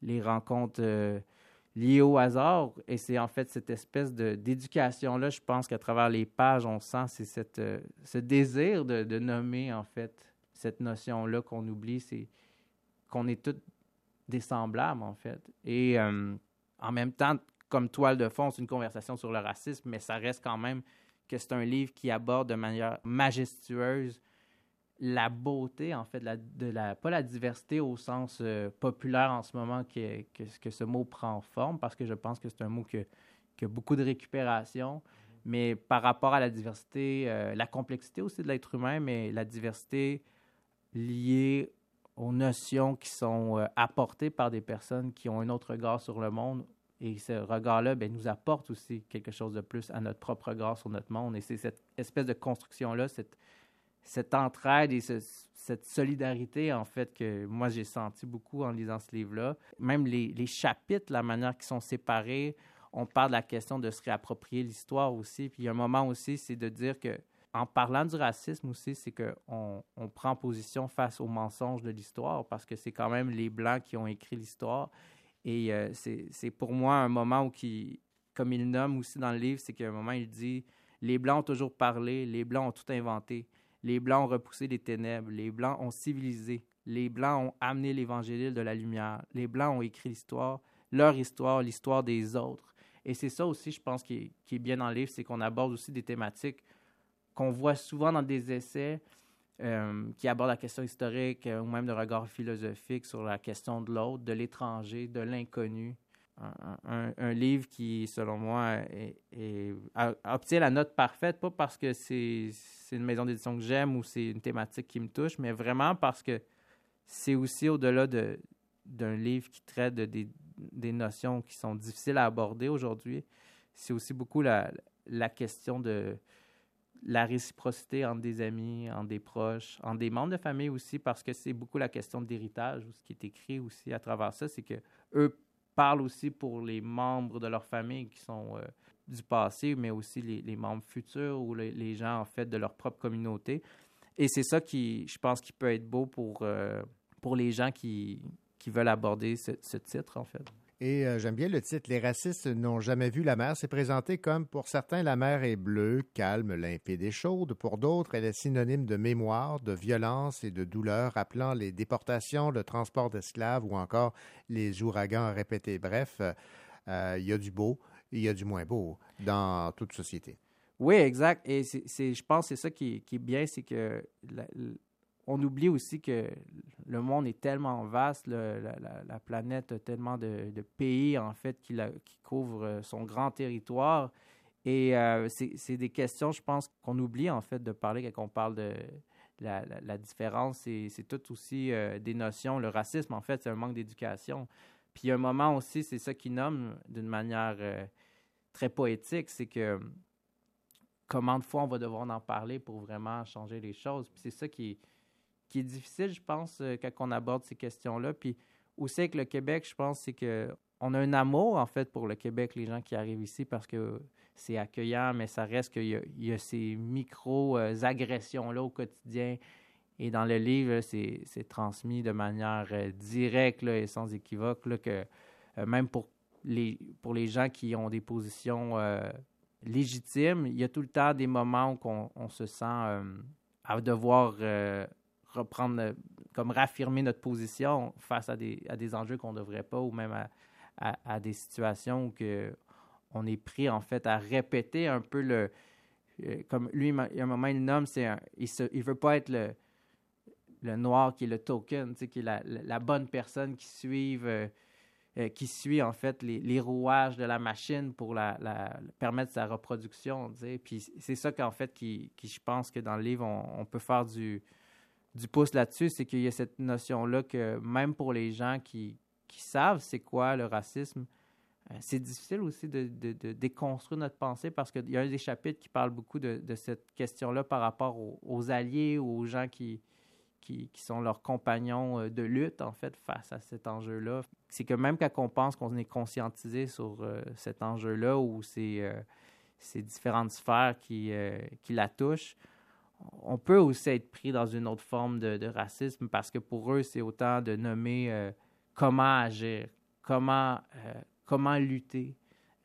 les rencontres euh, liées au hasard. Et c'est en fait cette espèce d'éducation-là, je pense qu'à travers les pages, on sent cette, euh, ce désir de, de, nommer en fait cette notion-là qu'on oublie, c'est qu'on est tous des semblables en fait. Et en même temps, comme toile de fond, c'est une conversation sur le racisme, mais ça reste quand même que c'est un livre qui aborde de manière majestueuse la beauté, en fait, de la, pas la diversité au sens euh, populaire en ce moment que, que, que, ce mot prend forme, parce que je pense que c'est un mot qui a beaucoup de récupération, mais par rapport à la diversité, euh, la complexité aussi de l'être humain, mais la diversité liée aux notions qui sont euh, apportées par des personnes qui ont un autre regard sur le monde. Et ce regard-là ben, nous apporte aussi quelque chose de plus à notre propre regard sur notre monde. Et c'est cette espèce de construction-là, cette, entraide et cette solidarité, en fait, que moi j'ai senti beaucoup en lisant ce livre-là. Même les, les, chapitres, la manière qu'ils sont séparés, on parle de la question de se réapproprier l'histoire aussi. Puis il y a un moment aussi, c'est de dire que, en parlant du racisme aussi, c'est qu'on on prend position face aux mensonges de l'histoire parce que c'est quand même les Blancs qui ont écrit l'histoire. Et euh, c'est pour moi un moment où, qui, comme il nomme aussi dans le livre, c'est qu'à un moment, il dit Les Blancs ont toujours parlé, les Blancs ont tout inventé. Les Blancs ont repoussé les ténèbres. Les Blancs ont civilisé. Les Blancs ont amené l'évangile de la lumière. Les Blancs ont écrit l'histoire, leur histoire, l'histoire des autres. Et c'est ça aussi, je pense, qui est, bien dans le livre, c'est qu'on aborde aussi des thématiques qu'on voit souvent dans des essais euh, qui aborde la question historique ou même de regard philosophique sur la question de l'autre, de l'étranger, de l'inconnu. Un, livre qui, selon moi, obtient la note parfaite, pas parce que c'est une maison d'édition que j'aime ou c'est une thématique qui me touche, mais vraiment parce que c'est aussi au-delà d'un livre qui traite de, des, notions qui sont difficiles à aborder aujourd'hui. C'est aussi beaucoup la question de la réciprocité entre des amis, entre des proches, entre des membres de famille aussi, parce que c'est beaucoup la question d'héritage, ou ce qui est écrit aussi à travers ça, c'est que eux parlent aussi pour les membres de leur famille qui sont euh, du passé, mais aussi les, membres futurs ou les, gens, en fait, de leur propre communauté. Et c'est ça qui, je pense, qui peut être beau pour, euh, les gens qui, veulent aborder ce titre, en fait. Et euh, j'aime bien le titre Les racistes n'ont jamais vu la mer. C'est présenté comme pour certains, la mer est bleue, calme, limpide et chaude. Pour d'autres, elle est synonyme de mémoire, de violence et de douleur, rappelant les déportations, le transport d'esclaves ou encore les ouragans répétés. Bref, euh, il y a du beau, il y a du moins beau dans toute société. Oui, exact. Et je pense que c'est ça qui, est bien, c'est que on oublie aussi que le monde est tellement vaste, la, planète a tellement de, pays, en fait, qui, qui couvrent euh, son grand territoire. Et euh, c'est des questions, je pense, qu'on oublie, en fait, de parler quand on parle de la, différence. C'est tout aussi euh, des notions. Le racisme, en fait, c'est un manque d'éducation. Puis il y a un moment aussi, c'est ça qui nomme d'une manière très poétique, c'est que comment de fois on va devoir en parler pour vraiment changer les choses. Puis c'est ça qui qui est difficile, je pense, euh, quand on aborde ces questions-là. Puis aussi avec le Québec, je pense, c'est que on a un amour, en fait, pour le Québec, les gens qui arrivent ici, parce que c'est accueillant, mais ça reste qu'il y, a ces micro-agressions-là au quotidien. Et dans le livre, c'est transmis de manière euh, directe et sans équivoque, que euh, même pour les, pour les gens qui ont des positions légitimes, il y a tout le temps des moments où on, se sent à devoir reprendre, euh, comme raffirmer notre position face à des, à des enjeux qu'on ne devrait pas ou même à, à, des situations où que on est pris en fait à répéter un peu le. Euh, comme lui, il y a un moment, il nomme, c'est il ne il veut pas être le, le noir qui est le token, qui est la, la, bonne personne qui suive. Euh, qui suit en fait les, les, rouages de la machine pour la, la permettre sa reproduction. Puis c'est ça qu'en fait qui, qui, je pense que dans le livre, on peut faire du, du pouce là-dessus, c'est qu'il y a cette notion-là que même pour les gens qui, savent c'est quoi le racisme, euh, c'est difficile aussi de, déconstruire notre pensée parce qu'il y a un des chapitres qui parle beaucoup de, cette question-là par rapport aux, alliés ou aux gens qui, sont leurs compagnons euh, de lutte, en fait, face à cet enjeu-là. C'est que même quand on pense qu'on est conscientisé sur euh, cet enjeu-là ou ces, différentes sphères qui la touchent, on peut aussi être pris dans une autre forme de, racisme parce que pour eux, c'est autant de nommer euh, comment agir, comment, euh, comment lutter,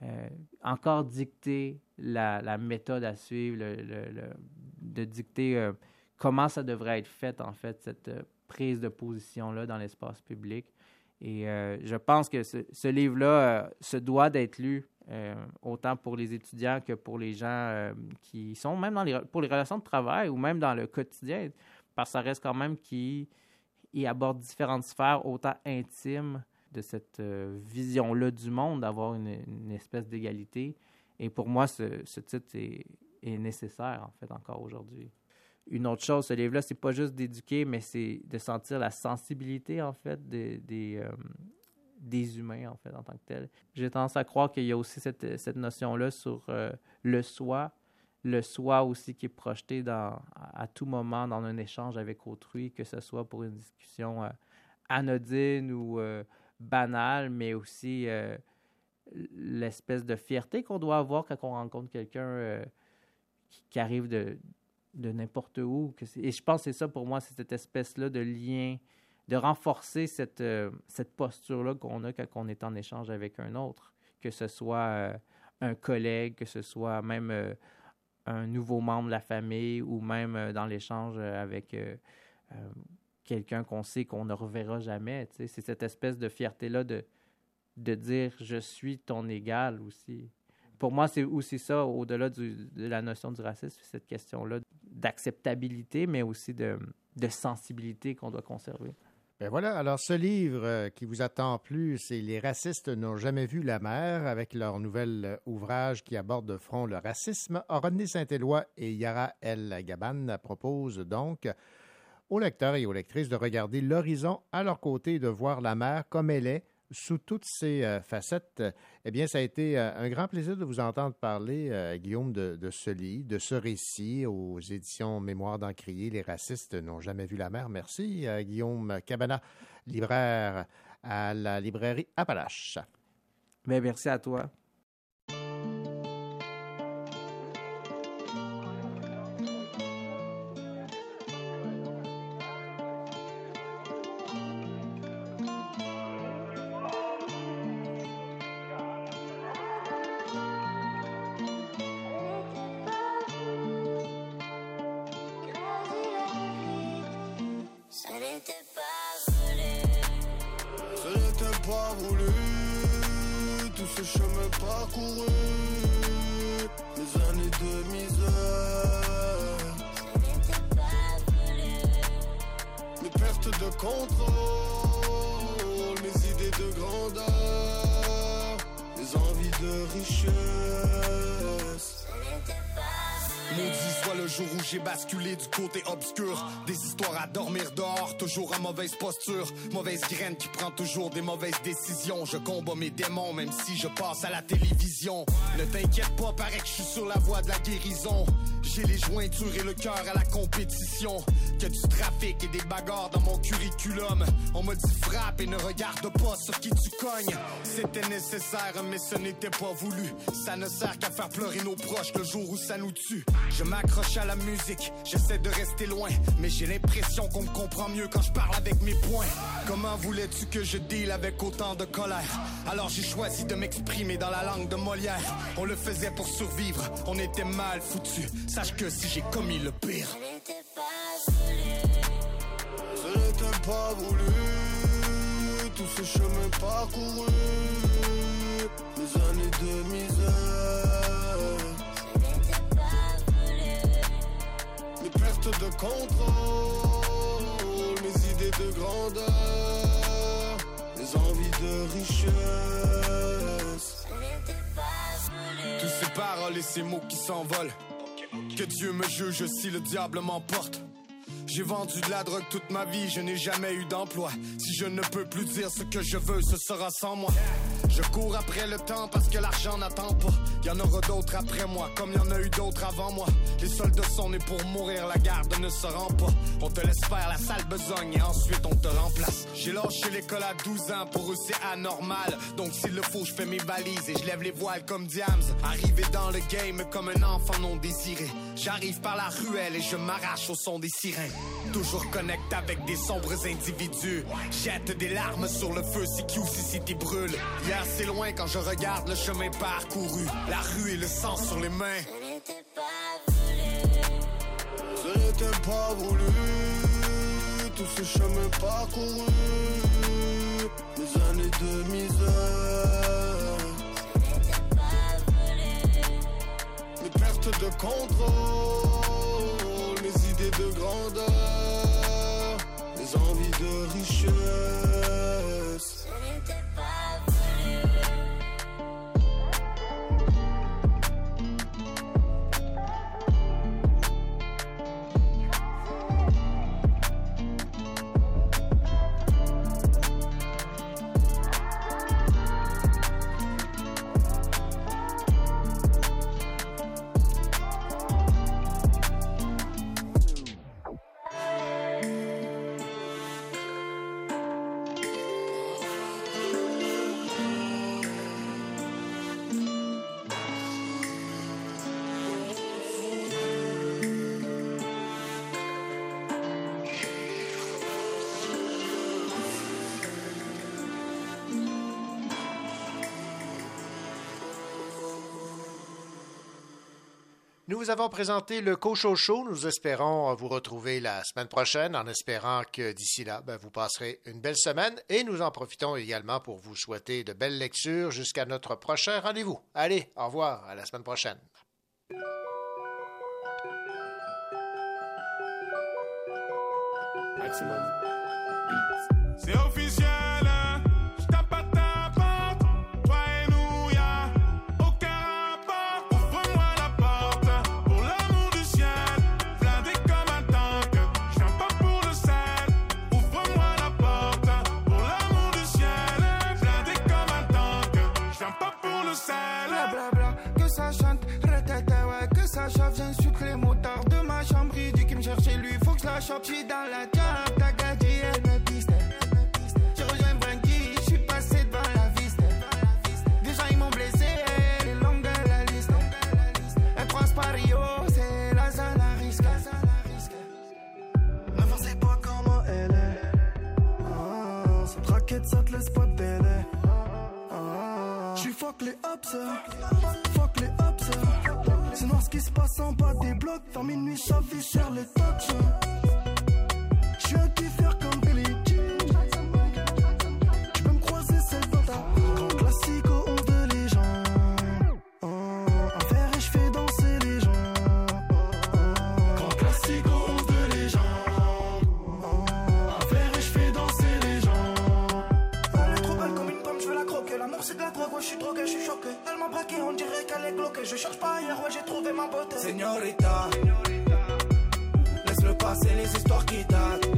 euh, encore dicter la, méthode à suivre, de dicter comment ça devrait être fait, en fait, cette prise de position-là dans l'espace public. Et je pense que ce livre-là se doit d'être lu euh, autant pour les étudiants que pour les gens euh, qui sont même dans les, pour les relations de travail ou même dans le quotidien, parce que ça reste quand même qui aborde différentes sphères autant intimes de cette euh, vision-là du monde, d'avoir une, espèce d'égalité. Et pour moi, ce, titre est, nécessaire, en fait, encore aujourd'hui. Une autre chose, ce livre-là, c'est pas juste d'éduquer, mais c'est de sentir la sensibilité, en fait, des, des humains, en fait, en tant que tel. J'ai tendance à croire qu'il y a aussi cette, cette notion-là sur euh, le soi, le soi aussi qui est projeté dans, à, tout moment dans un échange avec autrui, que ce soit pour une discussion euh, anodine ou euh, banale, mais aussi l'espèce de fierté qu'on doit avoir quand on rencontre quelqu'un qui, qui, arrive de, de n'importe où. Et je pense que c'est ça pour moi, c'est cette espèce-là de lien de renforcer cette, euh, cette posture-là qu'on a quand on est en échange avec un autre, que ce soit euh, un collègue, que ce soit même euh, un nouveau membre de la famille ou même dans l'échange avec quelqu'un qu'on sait qu'on ne reverra jamais. C'est cette espèce de fierté-là de, de dire je suis ton égal aussi. Pour moi, c'est aussi ça, au-delà de la notion du racisme, cette question-là d'acceptabilité, mais aussi de, de sensibilité qu'on doit conserver. Ben voilà, alors ce livre euh, qui vous attend plus, c'est Les racistes n'ont jamais vu la mer, avec leur nouvel euh, ouvrage qui aborde de front le racisme. René Saint-Éloi et Yara El Gaban proposent donc aux lecteurs et aux lectrices de regarder l'horizon à leur côté et de voir la mer comme elle est, sous toutes ses euh, facettes. Eh bien, ça a été euh, un grand plaisir de vous entendre parler, euh, Guillaume, de, ce livre, de ce récit aux éditions Mémoire d'Encrier. Les racistes n'ont jamais vu la mer. Merci, Guillaume Cabana, libraire à la librairie Appalache. Mais ben, merci à toi. Mauvaise posture, mauvaise graine qui prend toujours des mauvaises décisions. Je combats mes démons même si je passe à la télévision. Ne t'inquiète pas, paraît que je suis sur la voie de la guérison. J'ai les jointures et le cœur à la compétition. Que du trafic et des bagarres dans mon curriculum. On me dit frappe et ne regarde pas sur qui tu cognes. C'était nécessaire, mais ce n'était pas voulu. Ça ne sert qu'à faire pleurer nos proches le jour où ça nous tue. Je m'accroche à la musique, j'essaie de rester loin. Mais j'ai l'impression qu'on me comprend mieux quand je parle avec mes poings. Comment voulais-tu que je deal avec autant de colère? Alors j'ai choisi de m'exprimer dans la langue de Molière. On le faisait pour survivre, on était mal foutu. Sache que si j'ai commis le pire. Ce n'était pas voulu, tout ce chemin parcouru, mes années de misère. Mes pertes de contrôle, mes idées de grandeur, mes envies de richesse. Tous ces paroles et ces mots qui s'envolent. Que Dieu me juge si le diable m'emporte. J'ai vendu de la drogue toute ma vie, je n'ai jamais eu d'emploi. Si je ne peux plus dire ce que je veux, ce sera sans moi. Je cours après le temps parce que l'argent n'attend pas. Y en aura d'autres après moi, comme y en a eu d'autres avant moi. Les soldats sont nés pour mourir, la garde ne se rend pas. On te laisse faire la sale besogne et ensuite on te remplace. J'ai lâché l'école à 12 ans, pour eux c'est anormal. Donc s'il le faut, je fais mes valises et je lève les voiles comme Diams. Arrivé dans le game comme un enfant non désiré. J'arrive par la ruelle et je m'arrache au son des sirènes. Toujours connecte avec des sombres individus. Jette des larmes sur le feu si City brûle. Hier c'est loin quand je regarde le chemin parcouru. La rue et le sang sur les mains. Ce n'était pas voulu. Tout ce chemin parcouru. Mes années de misère. Mes pertes de contrôle. Mes envies de richesse. Nous vous avons présenté le Cocho Show. Nous espérons vous retrouver la semaine prochaine en espérant que d'ici là, ben, vous passerez une belle semaine et nous en profitons également pour vous souhaiter de belles lectures jusqu'à notre prochain rendez-vous. Allez, au revoir, à la semaine prochaine. Ça chauffe. J'insulte les motards de ma chambre. Il dit qu'il me cherche lui, faut que je la chope. J'suis dans la job, ta gadji, elle me piste. J'ai rejoint Branky, j'suis passé devant la viste. Déjà ils m'ont blessé, elle est longue la liste. Elle croise pas Rio, c'est la zone à risque. N'avancez pas comment elle est. Ah, cette raquette, ça te laisse pas de délai. Ah, J'suis fuck les ups, passe en des blocs. Minuit, ça vit sur les tocs. J'suis un kiffer comme Billy Jean. Tu peux me croiser, c'est dans ta classique au 11 de légende. Oh, un verre et j'fais danser les gens. Grand classique au 11 de légende. Un verre et j'fais danser les gens. Elle est trop belle comme une pomme, je veux la croquer. L'amour c'est de la drogue, ouais, je suis drogué, je suis choqué. Elle m'a braqué, on dirait qu'elle est bloquée. Je cherche pas ailleurs, ouais, j'ai trouvé ma beauté. Señorita, laisse-le passer les histoires qui datent.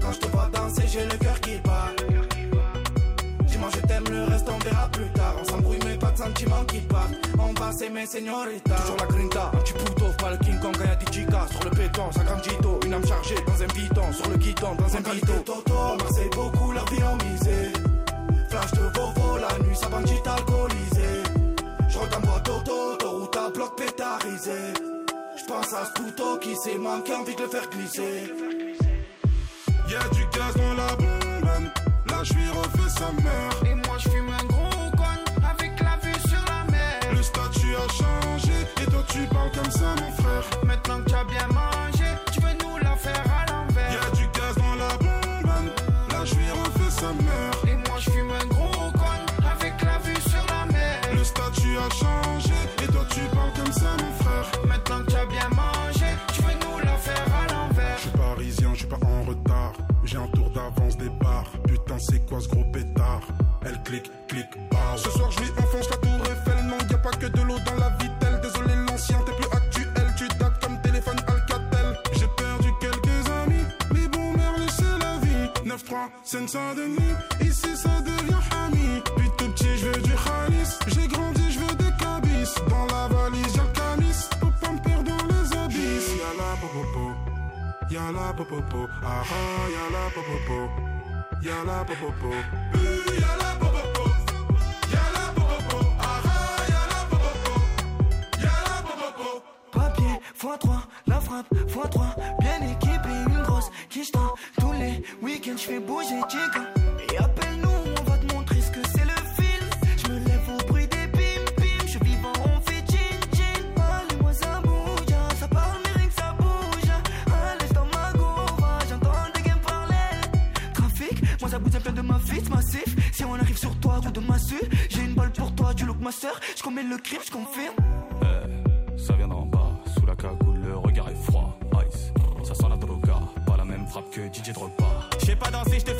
Quand je te vois danser, j'ai le cœur qui bat. Dis-moi, je t'aime, le reste on verra plus tard. On s'embrouille, mais pas de sentiments qui partent. On va s'aimer, señorita. Toujours la grinta, un petit pouto, pas le King Kong, quand y'a des chicas. Sur le béton, ça grandito. Une âme chargée dans un bidon. Sur le guidon, dans un bidon. Toto, Marseille, beaucoup leur vie en misé. Flash de Vovo, la nuit, ça bandit alcoolisé. Je regarde moi Toto, autoroute à bloc pétarisé. Je pense à ce couteau qui s'est manqué, envie de le faire glisser. Y'a du gaz dans la bombe. Là, j'suis refait sa mère. Et moi, je fume un gros coin avec la vue sur la mer. Le statut a changé. Et toi, tu parles comme ça, mon frère. Maintenant que tu as bien mangé, tu veux nous la faire à l'envers. Y'a du gaz dans la bombe. Là, j'suis refait sa mère. A changé. Et toi, tu parles comme ça, mon frère. Maintenant que tu as bien mangé, tu veux nous la faire à l'envers. Je suis parisien, je suis pas en retard. J'ai un tour d'avance des bars. Putain, c'est quoi ce gros pétard? Elle clique, clique, barre. Ce soir, je lui enfonce la tour Eiffel. Non, y a pas que de l'eau dans la vitelle. Désolé, l'ancien, t'es plus actuel. Tu dates comme téléphone Alcatel. J'ai perdu quelques amis. Mais bon, merde, c'est la vie. 9-3, Seine-Saint-Denis. Ici, ça devient Hami. Puis tout petit, je veux du Khalis. J'ai Y'a la popopo, ah ah, y'a la popopo, y'a la popopo, Euh, y'a la popopo, y'a la popopo, ah ah, y'a la popopo, y'a la popopo. Papier, x3, la frappe, x3, bien équipé, une grosse quiche. Tous les week-ends, je fais bouger Chica. De ma vie, massif. Si on arrive sur toi, coup de massue, j'ai une balle pour toi, du look master. Je commets le crime, je confirme. Eh, ça vient d'en bas, sous la cagoule, le regard est froid. Ice, ça sent la droga, pas la même frappe que DJ Drogba. Je sais pas danser, je te